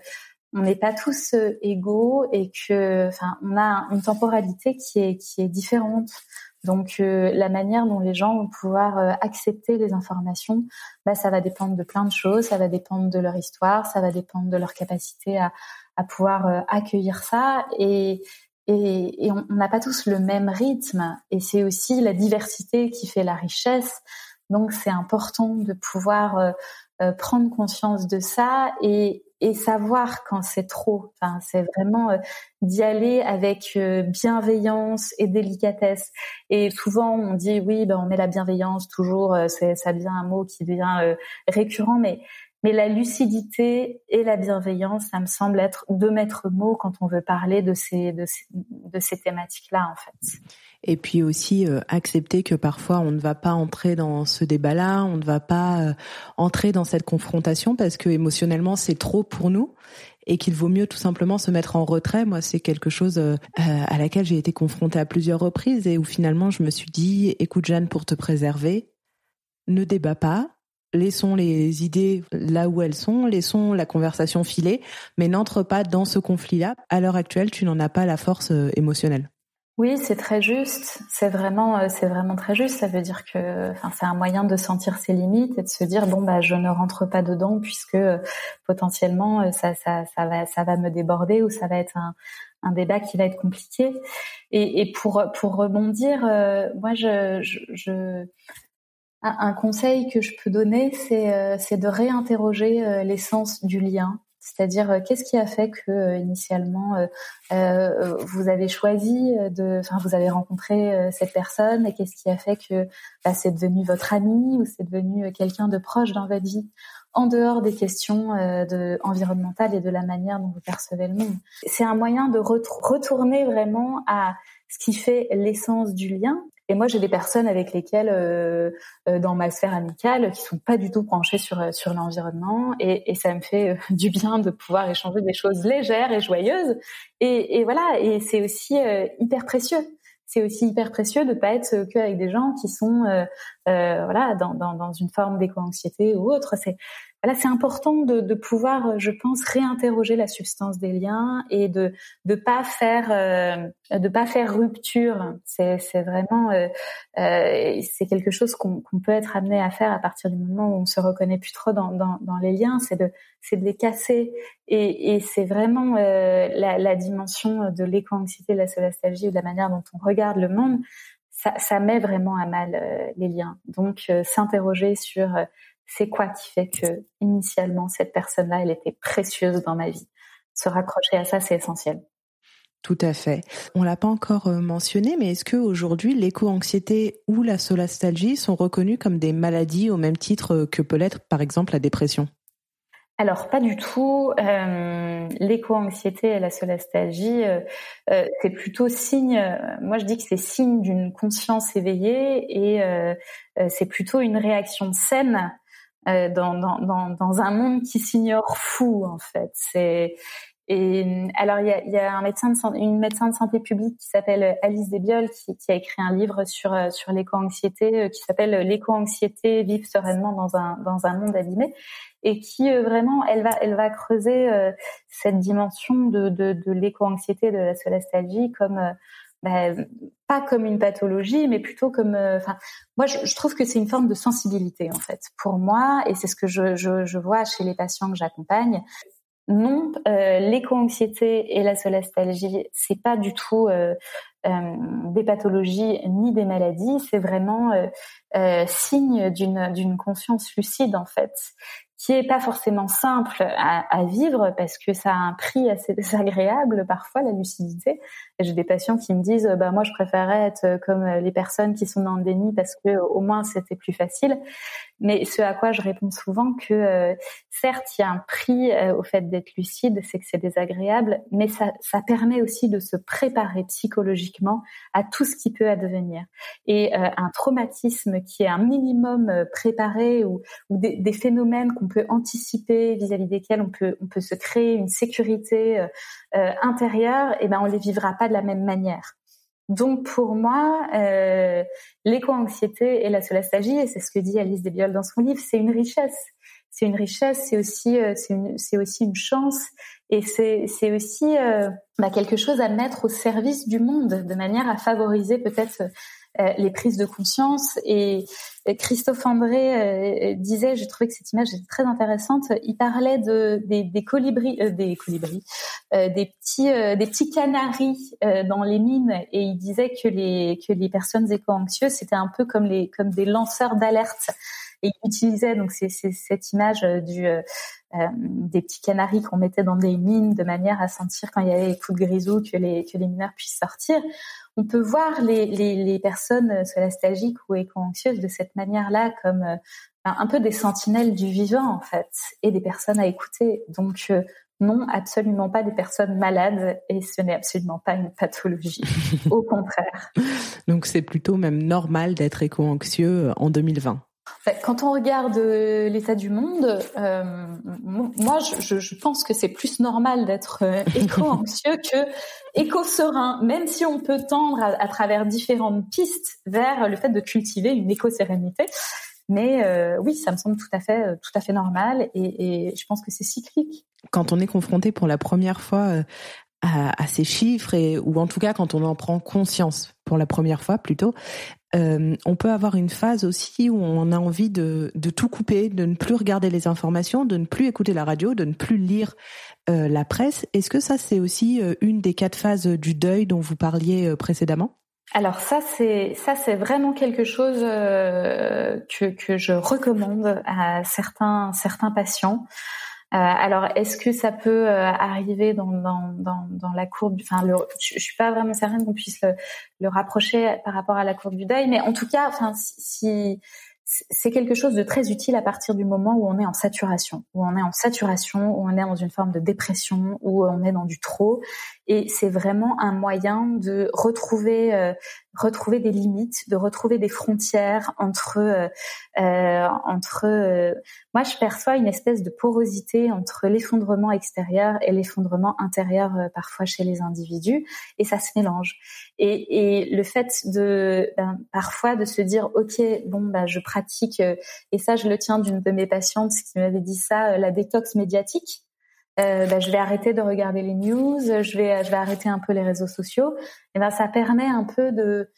on n'est pas tous euh, égaux et que, enfin, on a une temporalité qui est différente. Donc euh, la manière dont les gens vont pouvoir euh, accepter les informations, bah, ça va dépendre de plein de choses, ça va dépendre de leur histoire, ça va dépendre de leur capacité à, à pouvoir euh, accueillir ça. Et, et, et on n'a pas tous le même rythme. Et c'est aussi la diversité qui fait la richesse. Donc c'est important de pouvoir prendre conscience de ça et, savoir quand c'est trop. Enfin, c'est vraiment euh, d'y aller avec euh, bienveillance et délicatesse. Et souvent, on dit oui, ben on met la bienveillance toujours. Euh, c'est ça devient un mot qui devient récurrent, mais mais la lucidité et la bienveillance, ça me semble être deux maîtres mots quand on veut parler de ces de ces, de ces thématiques-là, en fait et puis aussi euh, accepter que parfois on ne va pas entrer dans ce débat-là, on ne va pas euh, entrer dans cette confrontation parce que émotionnellement c'est trop pour nous et qu'il vaut mieux tout simplement se mettre en retrait. Moi, c'est quelque chose euh, à laquelle j'ai été confrontée à plusieurs reprises et où finalement je me suis dit, écoute Jeanne, pour te préserver, ne débat pas, laissons les idées là où elles sont, laissons la conversation filer, mais n'entre pas dans ce conflit-là. À l'heure actuelle, tu n'en as pas la force émotionnelle. Oui, c'est très juste. C'est vraiment, euh, c'est vraiment très juste. Ça veut dire que, enfin, c'est un moyen de sentir ses limites et de se dire bon bah je ne rentre pas dedans puisque euh, potentiellement euh, ça, ça, ça va, ça va me déborder ou ça va être un, débat qui va être compliqué. Et, pour pour rebondir, moi je, je, je un conseil que je peux donner, c'est c'est de réinterroger l'essence du lien. C'est-à-dire, euh, qu'est-ce qui a fait que euh, initialement euh, vous avez choisi de, enfin, vous avez rencontré cette personne et qu'est-ce qui a fait que bah, c'est devenu votre ami ou c'est devenu quelqu'un de proche dans votre vie? En dehors des questions de, environnementales et de la manière dont vous percevez le monde. C'est un moyen de retourner vraiment à ce qui fait l'essence du lien et moi, j'ai des personnes avec lesquelles, euh, euh, dans ma sphère amicale, qui sont pas du tout branchées sur euh, sur l'environnement, et, et, ça me fait du bien de pouvoir échanger des choses légères et joyeuses. Et, et voilà, et c'est aussi hyper précieux. C'est aussi hyper précieux de pas être que avec des gens qui sont voilà dans, dans, dans une forme d'éco-anxiété ou autre. Là, c'est important de, de, pouvoir, je pense, réinterroger la substance des liens et de de pas faire euh, de pas faire rupture. C'est c'est vraiment euh, euh, c'est quelque chose qu'on qu'on peut être amené à faire à partir du moment où on se reconnaît plus trop dans dans, dans les liens. C'est de c'est de les casser et, et c'est vraiment euh, la, la dimension de l'éco-anxiété, de la solastalgie, de la manière dont on regarde le monde. Ça, ça met vraiment à mal euh, les liens. Donc s'interroger sur c'est quoi qui fait que initialement cette personne-là, elle était précieuse dans ma vie? Se raccrocher à ça, c'est essentiel. Tout à fait. On l'a pas encore euh, mentionné, mais est-ce que aujourd'hui l'éco-anxiété ou la solastalgie sont reconnus comme des maladies au même titre que peut l'être par exemple la dépression? Alors pas du tout. Euh, L'éco-anxiété et la solastalgie, euh, euh, c'est plutôt signe. Moi, je dis que c'est signe d'une conscience éveillée et euh, c'est plutôt une réaction saine euh, dans, dans, dans, un monde qui s'ignore fou en fait. C'est et alors il y a, y a, un médecin de une médecin de santé publique qui s'appelle Alice Desbioles qui, qui, a écrit un livre sur euh, sur l'éco-anxiété euh, qui s'appelle l'éco-anxiété vivre sereinement dans un dans un monde abîmé et qui vraiment elle va elle va creuser cette dimension de de, de l'éco-anxiété de la solastalgie comme bah, pas comme une pathologie, mais plutôt comme. Euh, moi, je, trouve que c'est une forme de sensibilité en fait pour moi, et c'est ce que je, vois chez les patients que j'accompagne. non, euh, l'éco-anxiété et la solastalgie, c'est pas du tout euh, des pathologies ni des maladies, c'est vraiment signe d'une d'une conscience lucide en fait qui est pas forcément simple à, vivre parce que ça a un prix assez désagréable parfois la lucidité. J'ai des patients qui me disent bah moi je préférais être comme les personnes qui sont dans le déni parce que au moins c'était plus facile. Mais ce à quoi je réponds souvent que euh, certes il y a un prix euh, au fait d'être lucide, c'est que c'est désagréable, mais ça, ça permet aussi de se préparer psychologiquement à tout ce qui peut advenir. Et euh, un traumatisme qui est un minimum préparé ou, des phénomènes qu'on peut anticiper vis-à-vis desquels on peut on peut se créer une sécurité intérieure, et eh ben on les vivra pas de la même manière. Donc pour moi, euh, l'éco-anxiété et la solastalgie, et c'est ce que dit Alice Desbioles dans son livre, c'est une richesse. C'est une richesse, c'est aussi euh, c'est aussi une chance et c'est c'est aussi euh, bah, quelque chose à mettre au service du monde de manière à favoriser peut-être les prises de conscience. Et Christophe André euh, disait, j'ai trouvé que cette image était très intéressante. Il parlait de des, colibris, euh, des colibris, des petits des petits canaris dans les mines, et il disait que les que les personnes éco-anxieuses c'était un peu comme les comme des lanceurs d'alerte. Et il utilisait donc c'est cette image du des petits canaris qu'on mettait dans des mines de manière à sentir quand il y avait les coups de grisou que les que les mineurs puissent sortir on peut voir les, les, les personnes solastalgiques ou éco-anxieuses de cette manière-là comme euh, un peu des sentinelles du vivant en fait et des personnes à écouter. Donc euh, non, absolument pas des personnes malades et ce n'est absolument pas une pathologie. Au contraire. Donc c'est plutôt même normal d'être éco-anxieux en 2020. Quand on regarde euh, l'état du monde, euh, moi, je, je, pense que c'est plus normal d'être euh, éco-anxieux que éco-serein, même si on peut tendre à, travers différentes pistes vers le fait de cultiver une éco-sérénité. Mais euh, oui, ça me semble tout à fait, tout à fait normal, et, et je pense que c'est cyclique. Quand on est confronté pour la première fois à, ces chiffres, et, ou en tout cas quand on en prend conscience pour la première fois plutôt, euh, on peut avoir une phase aussi où on a envie de, de, tout couper, de ne plus regarder les informations, de ne plus écouter la radio, de ne plus lire euh, la presse. Est-ce que ça, c'est aussi euh, une des quatre phases du deuil dont vous parliez précédemment? Alors ça c'est ça c'est vraiment quelque chose que que je recommande à certains certains patients. Euh, alors, est-ce que ça peut euh, arriver dans, dans, dans, dans, la courbe Enfin, je, je suis pas vraiment certaine qu'on puisse le, le, rapprocher par rapport à la courbe du deuil, mais en tout cas, enfin, si, c'est quelque chose de très utile à partir du moment où on est en saturation, où on est en saturation, où on est dans une forme de dépression, où on est dans du trop. Et c'est vraiment un moyen de retrouver, euh, retrouver des limites, de retrouver des frontières entre, euh, euh entre. Euh, moi, je perçois une espèce de porosité entre l'effondrement extérieur et l'effondrement intérieur parfois chez les individus, et ça se mélange. Et, et le fait de ben, parfois de se dire, ok, bon, bah, je pratique, et ça, je le tiens d'une de mes patientes qui m'avait dit ça, la détox médiatique euh, bah, je vais arrêter de regarder les news, je vais, je vais arrêter un peu les réseaux sociaux. Et ben, ça permet un peu de,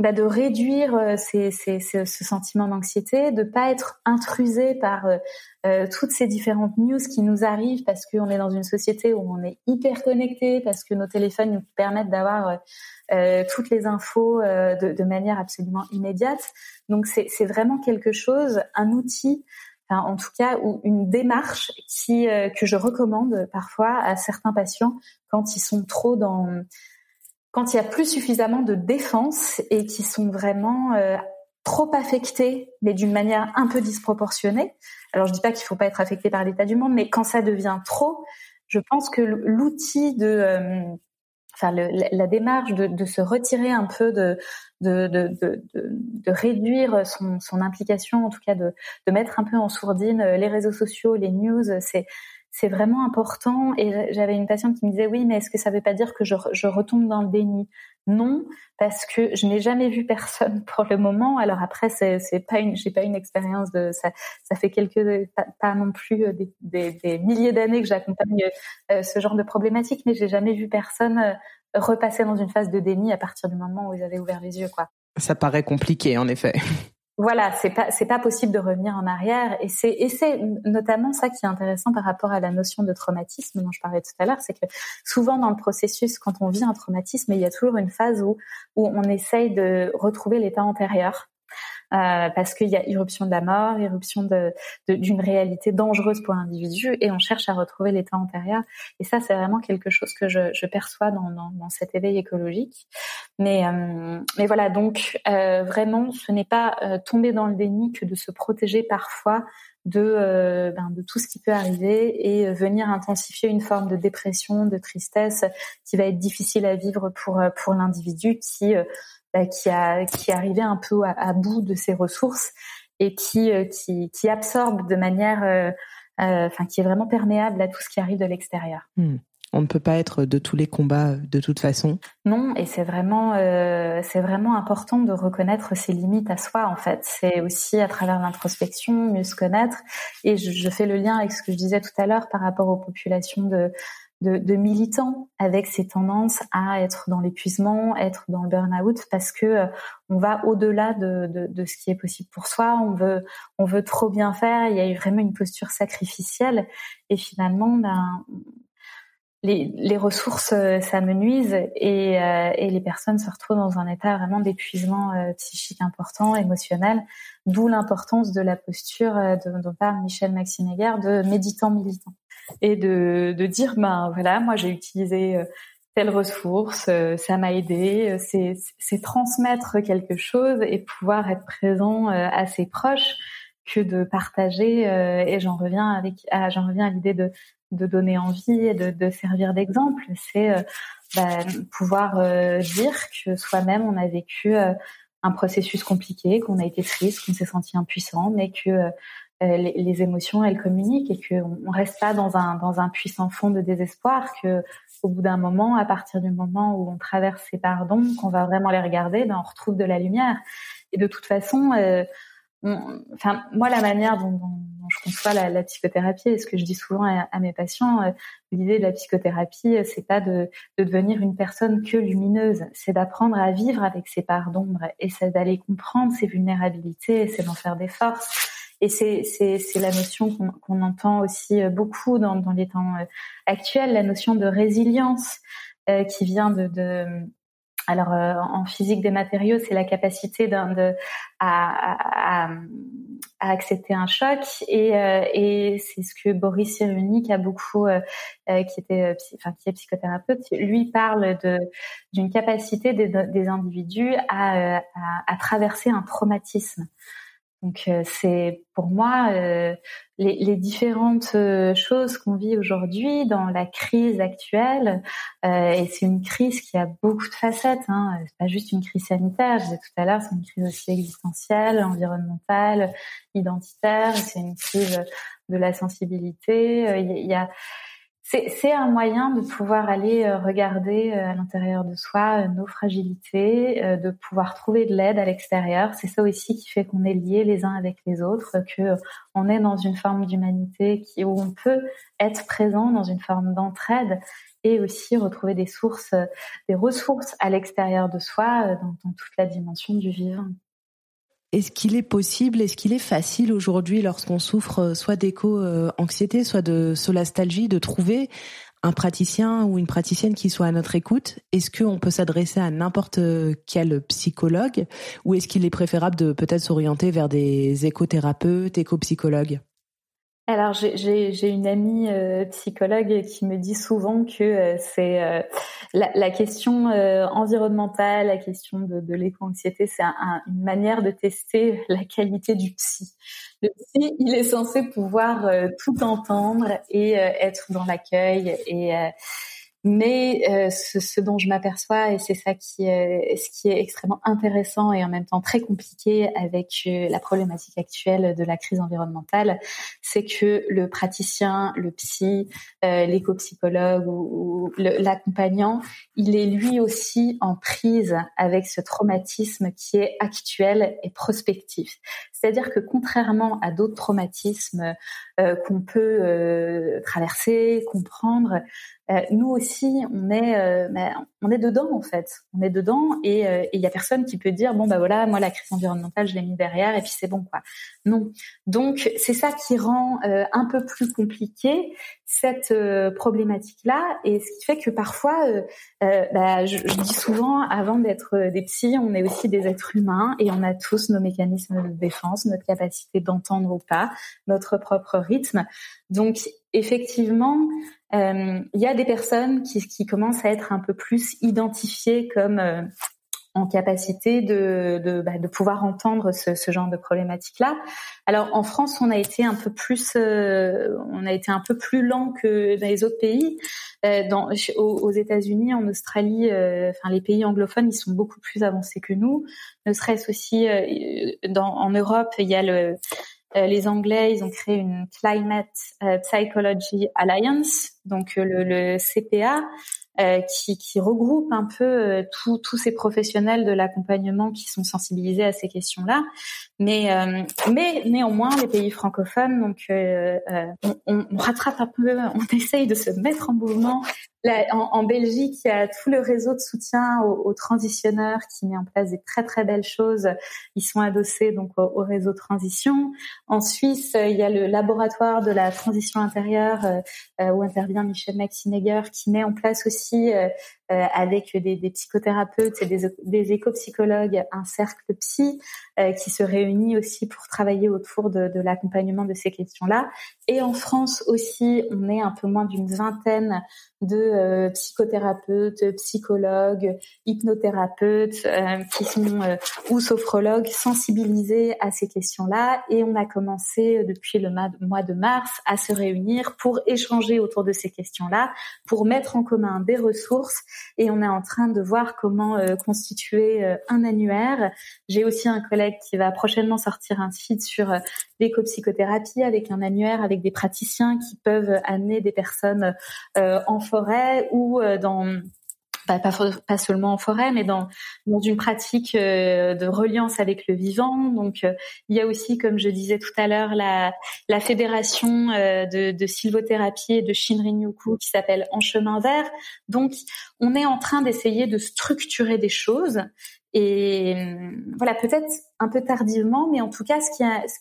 bah, de réduire euh, ce sentiment d'anxiété, de pas être intrusé par euh, toutes ces différentes news qui nous arrivent parce qu'on est dans une société où on est hyper connecté, parce que nos téléphones nous permettent d'avoir toutes les infos de, de, manière absolument immédiate. Donc c'est vraiment quelque chose, un outil en tout cas ou une démarche qui euh, que je recommande parfois à certains patients quand ils sont trop dans quand il y a plus suffisamment de défense et qui sont vraiment euh, trop affectés, mais d'une manière un peu disproportionnée. Alors je dis pas qu'il faut pas être affecté par l'état du monde, mais quand ça devient trop, je pense que l'outil de euh, la démarche de, se retirer un peu de réduire son, implication, en tout cas de, de mettre un peu en sourdine les réseaux sociaux, les news, c'est c'est vraiment important. Et j'avais une patiente qui me disait oui, mais est-ce que ça veut pas dire que je, retombe dans le déni? Non, parce que je n'ai jamais vu personne pour le moment. Alors après, c'est, pas une, j'ai pas une expérience de ça. Ça fait quelques, pas, non plus euh, des milliers d'années que j'accompagne euh, ce genre de problématique, mais j'ai jamais vu personne euh, repasser dans une phase de déni à partir du moment où ils avaient ouvert les yeux, quoi. Ça paraît compliqué, en effet. Voilà, c'est pas c'est pas possible de revenir en arrière. Et c'est et c'est notamment ça qui est intéressant par rapport à la notion de traumatisme dont je parlais tout à l'heure, c'est que souvent dans le processus quand on vit un traumatisme, il y a toujours une phase où où on essaye de retrouver l'état antérieur euh, parce qu'il y a irruption de la mort, irruption de, d'une réalité dangereuse pour l'individu, et on cherche à retrouver l'état antérieur. Et ça, c'est vraiment quelque chose que je, je perçois dans, dans, dans, cet éveil écologique. Mais, euh, mais voilà, donc euh, vraiment, ce n'est pas euh, tomber dans le déni que de se protéger parfois de, euh, ben, de tout ce qui peut arriver et venir intensifier une forme de dépression, de tristesse qui va être difficile à vivre pour pour l'individu qui bah, qui a qui est arrivé un peu à, bout de ses ressources et qui euh, qui, qui absorbe de manière euh, euh, enfin qui est vraiment perméable à tout ce qui arrive de l'extérieur. Hmm. On ne peut pas être de tous les combats de toute façon. Non, et c'est vraiment euh, c'est vraiment important de reconnaître ses limites à soi en fait. C'est aussi à travers l'introspection mieux se connaître. Et je, je, fais le lien avec ce que je disais tout à l'heure par rapport aux populations de de, militants avec ces tendances à être dans l'épuisement, être dans le burn-out, parce que euh, on va au-delà de, ce qui est possible pour soi. On veut, trop bien faire. Il y a eu vraiment une posture sacrificielle, et finalement, ben, les, ressources euh, s'amenuisent et, euh, et les personnes se retrouvent dans un état vraiment d'épuisement psychique important, émotionnel. D'où l'importance de la posture dont parle Michel Maxime de méditant militant et de, de dire ben voilà moi j'ai utilisé euh, telle ressource, euh, ça m'a aidé, euh, c'est transmettre quelque chose et pouvoir être présent à ses proches que de partager et j'en reviens avec j'en reviens à l'idée de de donner envie et de, de servir d'exemple. C'est ben, pouvoir dire que soi-même on a vécu un processus compliqué qu'on a été triste qu'on s'est senti impuissant mais que les, les, émotions, elles communiquent et qu'on on reste pas dans un, dans un puissant fond de désespoir, que au bout d'un moment, à partir du moment où on traverse ces pardons, qu'on va vraiment les regarder, ben on retrouve de la lumière. Et de toute façon, euh, enfin moi la manière dont, je conçois la, psychothérapie et ce que je dis souvent à, mes patients, euh, l'idée de la psychothérapie, c'est pas de, de, devenir une personne que lumineuse, c'est d'apprendre à vivre avec ses parts d'ombre et c'est d'aller comprendre ses vulnérabilités, c'est d'en faire des forces et c'est, la notion qu'on, entend aussi euh, beaucoup dans, dans les temps euh, actuels, la notion de résilience euh, qui vient de, alors en physique des matériaux, c'est la capacité de, à, à, accepter un choc et, et c'est ce que Boris Cyrulnik a beaucoup, qui était, enfin qui est psychothérapeute, lui parle de d'une capacité des, des individus à, à traverser un traumatisme. Donc euh, c'est pour moi euh, les, les, différentes euh, choses qu'on vit aujourd'hui dans la crise actuelle, et c'est une crise qui a beaucoup de facettes. Hein, c'est pas juste une crise sanitaire. Je disais tout à l'heure, c'est une crise aussi existentielle, environnementale, identitaire. C'est une crise de la sensibilité. Il y a c'est un moyen de pouvoir aller euh, regarder euh, à l'intérieur de soi euh, nos fragilités, de pouvoir trouver de l'aide à l'extérieur. C'est ça aussi qui fait qu'on est liés les uns avec les autres, que on est dans une forme d'humanité où on peut être présent dans une forme d'entraide et aussi retrouver des sources, des ressources à l'extérieur de soi dans toute la dimension du vivant. Est-ce qu'il est possible, est-ce qu'il est facile aujourd'hui, lorsqu'on souffre euh, soit d'éco-anxiété, soit de solastalgie, de trouver un praticien ou une praticienne qui soit à notre écoute? Est-ce qu'on peut s'adresser à n'importe quel psychologue? Ou est-ce qu'il est préférable de peut-être s'orienter vers des écothérapeutes, éco-psychologues? Alors j'ai une amie euh, psychologue qui me dit souvent que euh, c'est euh, la, question environnementale, la question de, l'éco-anxiété, c'est un, une manière de tester la qualité du psy. Le psy, il est censé pouvoir tout entendre et être dans l'accueil et mais euh, ce, dont je m'aperçois, et c'est ça qui est, ce qui est extrêmement intéressant et en même temps très compliqué avec euh, la problématique actuelle de la crise environnementale, c'est que le praticien, le psy, euh, l'éco-psychologue ou l'accompagnant, il est lui aussi en prise avec ce traumatisme qui est actuel et prospectif. C'est-à-dire que contrairement à d'autres traumatismes euh, qu'on peut euh, traverser, comprendre, euh, nous aussi, on est, bah, on est dedans en fait. On est dedans et il y a personne qui peut dire bon bah voilà, moi la crise environnementale, je l'ai mis derrière et puis c'est bon quoi. Non. Donc c'est ça qui rend un peu plus compliqué cette problématique-là et ce qui fait que parfois, bah, je, je, dis souvent, avant d'être des psys, on est aussi des êtres humains et on a tous nos mécanismes de défense, notre capacité d'entendre ou pas, notre propre rythme. Donc effectivement, euh, il y a des personnes qui, qui, commencent à être un peu plus identifiées comme euh, en capacité de, de, bah, de, pouvoir entendre ce, ce genre de problématique-là. Alors en France, on a été un peu plus, euh, on a été un peu plus lent que dans les autres pays. Euh, dans, aux, États-Unis, en Australie, euh, enfin les pays anglophones, ils sont beaucoup plus avancés que nous. Ne serait-ce aussi dans, en Europe, il y a le euh, les Anglais, ils ont créé une Climate euh, Psychology Alliance, donc euh, le, le CPA, qui, qui, regroupe un peu tous ces professionnels de l'accompagnement qui sont sensibilisés à ces questions-là. Mais, mais néanmoins, les pays francophones, donc on, on, rattrape un peu, on essaye de se mettre en mouvement en, Belgique, il y a tout le réseau de soutien aux, transitionneurs qui met en place des très très belles choses. Ils sont adossés donc au, réseau transition. En Suisse, il y a le laboratoire de la transition intérieure euh, euh, où intervient Michel Maxinegger qui met en place aussi euh, euh, avec des, psychothérapeutes et des, éco-psychologues, un cercle psy euh, qui se réunit aussi pour travailler autour de, de l'accompagnement de ces questions-là. Et en France aussi, on est un peu moins d'une vingtaine de euh, psychothérapeutes, psychologues, hypnothérapeutes qui sont ou sophrologues sensibilisés à ces questions-là. Et on a commencé depuis le mois de mars à se réunir pour échanger autour de ces questions-là, pour mettre en commun des ressources et on est en train de voir comment euh, constituer euh, un annuaire. J'ai aussi un collègue qui va prochainement sortir un site sur euh, l'éco-psychothérapie avec un annuaire avec des praticiens qui peuvent amener des personnes en forêt ou dans pas, pas, seulement en forêt, mais dans, dans une pratique euh, de reliance avec le vivant. Donc, euh, il y a aussi, comme je disais tout à l'heure, la, la fédération euh, de, de sylvothérapie et de Shinrin-yoku qui s'appelle En chemin vert. Donc, on est en train d'essayer de structurer des choses et voilà, peut-être un peu tardivement, mais en tout cas, ce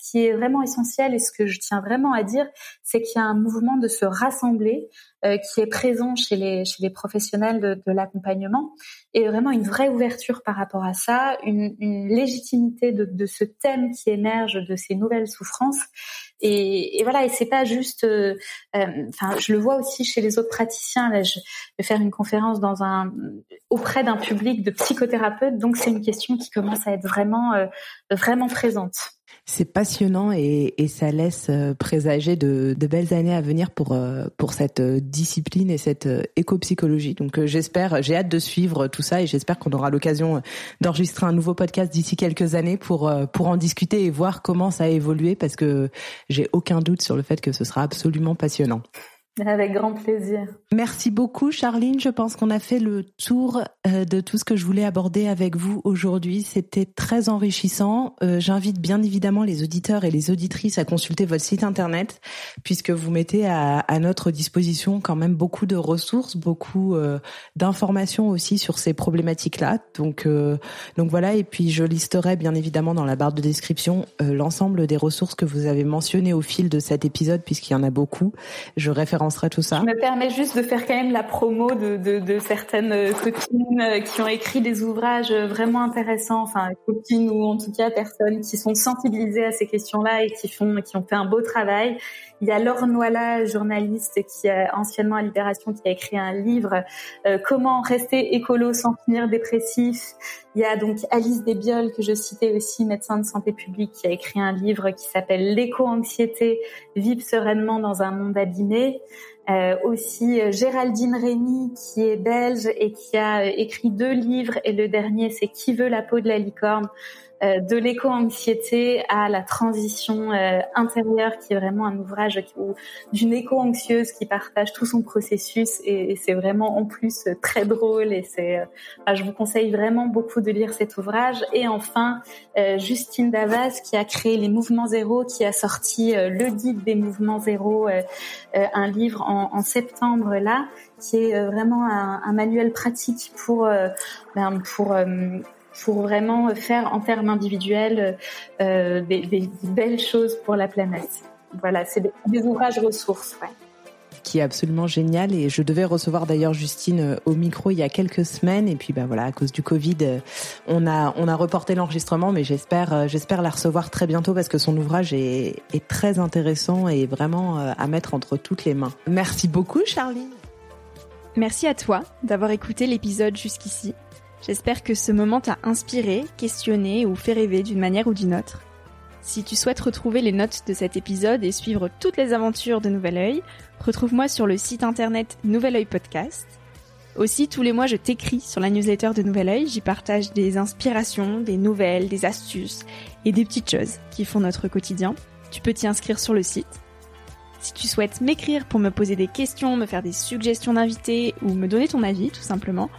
qui, est vraiment essentiel et ce que je tiens vraiment à dire, c'est qu'il y a un mouvement de se rassembler euh, qui est présent chez les, professionnels de, l'accompagnement et vraiment une vraie ouverture par rapport à ça, une, légitimité de, ce thème qui émerge de ces nouvelles souffrances. Et, voilà, et c'est pas juste. Euh, euh, je le vois aussi chez les autres praticiens. Là, je vais faire une conférence auprès d'un public de psychothérapeutes, donc c'est une question qui commence à être vraiment vraiment présente. C'est passionnant et, ça laisse euh, présager de, belles années à venir pour euh, cette euh, discipline et cette éco-psychologie. Donc j'espère, j'ai hâte de suivre tout ça et j'espère qu'on aura l'occasion d'enregistrer un nouveau podcast d'ici quelques années pour pour en discuter et voir comment ça a évolué parce que j'ai aucun doute sur le fait que ce sera absolument passionnant. Avec grand plaisir. Merci beaucoup Charline. Je pense qu'on a fait le tour euh, de tout ce que je voulais aborder avec vous aujourd'hui. C'était très enrichissant. Euh, j'invite bien évidemment les auditeurs et les auditrices à consulter votre site internet puisque vous mettez à, notre disposition quand même beaucoup de ressources, beaucoup euh, d'informations aussi sur ces problématiques-là. Donc donc voilà et puis je listerai bien évidemment dans la barre de description l'ensemble des ressources que vous avez mentionnées au fil de cet épisode puisqu'il y en a beaucoup. Je réfère Je me permets juste de faire quand même la promo de, de, certaines euh, copines euh, qui ont écrit des ouvrages euh, vraiment intéressants, enfin copines ou en tout cas personnes qui sont sensibilisées à ces questions-là et qui ont fait un beau travail. Il y a Laure Noila, journaliste qui est anciennement à Libération, qui a écrit un livre Comment rester écolo sans finir dépressif. Il y a donc Alice Desbioles que je citais aussi, médecin de santé publique, qui a écrit un livre qui s'appelle L'éco-anxiété, vivre sereinement dans un monde abîmé. Euh, aussi Géraldine Rémy qui est belge et qui a écrit deux livres et le dernier c'est Qui veut la peau de la licorne? euh, de l'éco-anxiété à la transition euh, intérieure, qui est vraiment un ouvrage d'une éco-anxieuse qui partage tout son processus et, c'est vraiment en plus très drôle et c'est, euh, je vous conseille vraiment beaucoup de lire cet ouvrage. Et enfin, Justine Davas qui a créé les mouvements zéro, qui a sorti le guide des mouvements zéro, un livre en, en septembre là, qui est vraiment un, un manuel pratique pour ben, pour pour vraiment faire en termes individuels euh, des, des, belles choses pour la planète. Voilà, c'est des, ouvrages ressources. Ouais qui est absolument génial et je devais recevoir d'ailleurs Justine euh, au micro il y a quelques semaines et puis bah voilà à cause du Covid euh, on a on a reporté l'enregistrement mais j'espère j'espère la recevoir très bientôt parce que son ouvrage est, est très intéressant et vraiment à mettre entre toutes les mains. Merci beaucoup Charline. Merci à toi d'avoir écouté l'épisode jusqu'ici. J'espère que ce moment t'a inspiré, questionné ou fait rêver d'une manière ou d'une autre. Si tu souhaites retrouver les notes de cet épisode et suivre toutes les aventures de Nouvel Oeil, retrouve-moi sur le site internet Nouvel Oeil Podcast. Aussi, tous les mois, je t'écris sur la newsletter de Nouvel Oeil. J'y partage des inspirations, des nouvelles, des astuces et des petites choses qui font notre quotidien. Tu peux t'y inscrire sur le site. Si tu souhaites m'écrire pour me poser des questions, me faire des suggestions d'invités ou me donner ton avis, tout simplement,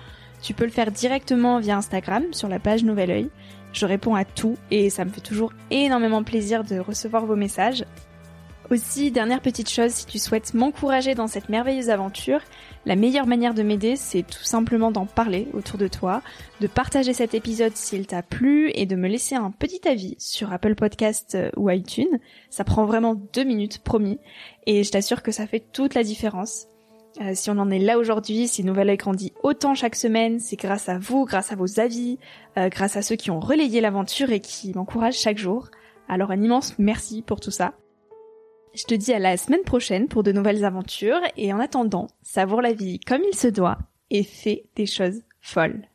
tu peux le faire directement via Instagram sur la page Nouvel Oeil. Je réponds à tout et ça me fait toujours énormément plaisir de recevoir vos messages. Aussi, dernière petite chose, si tu souhaites m'encourager dans cette merveilleuse aventure, la meilleure manière de m'aider, c'est tout simplement d'en parler autour de toi, de partager cet épisode s'il t'a plu et de me laisser un petit avis sur Apple Podcast euh, ou iTunes. Ça prend vraiment deux minutes, promis, et je t'assure que ça fait toute la différence. Euh, si on en est là aujourd'hui, si Nouvelle Oeil grandit autant chaque semaine, c'est grâce à vous, grâce à vos avis, euh, grâce à ceux qui ont relayé l'aventure et qui m'encouragent chaque jour. Alors un immense merci pour tout ça. Je te dis à la semaine prochaine pour de nouvelles aventures et en attendant, savoure la vie comme il se doit et fais des choses folles.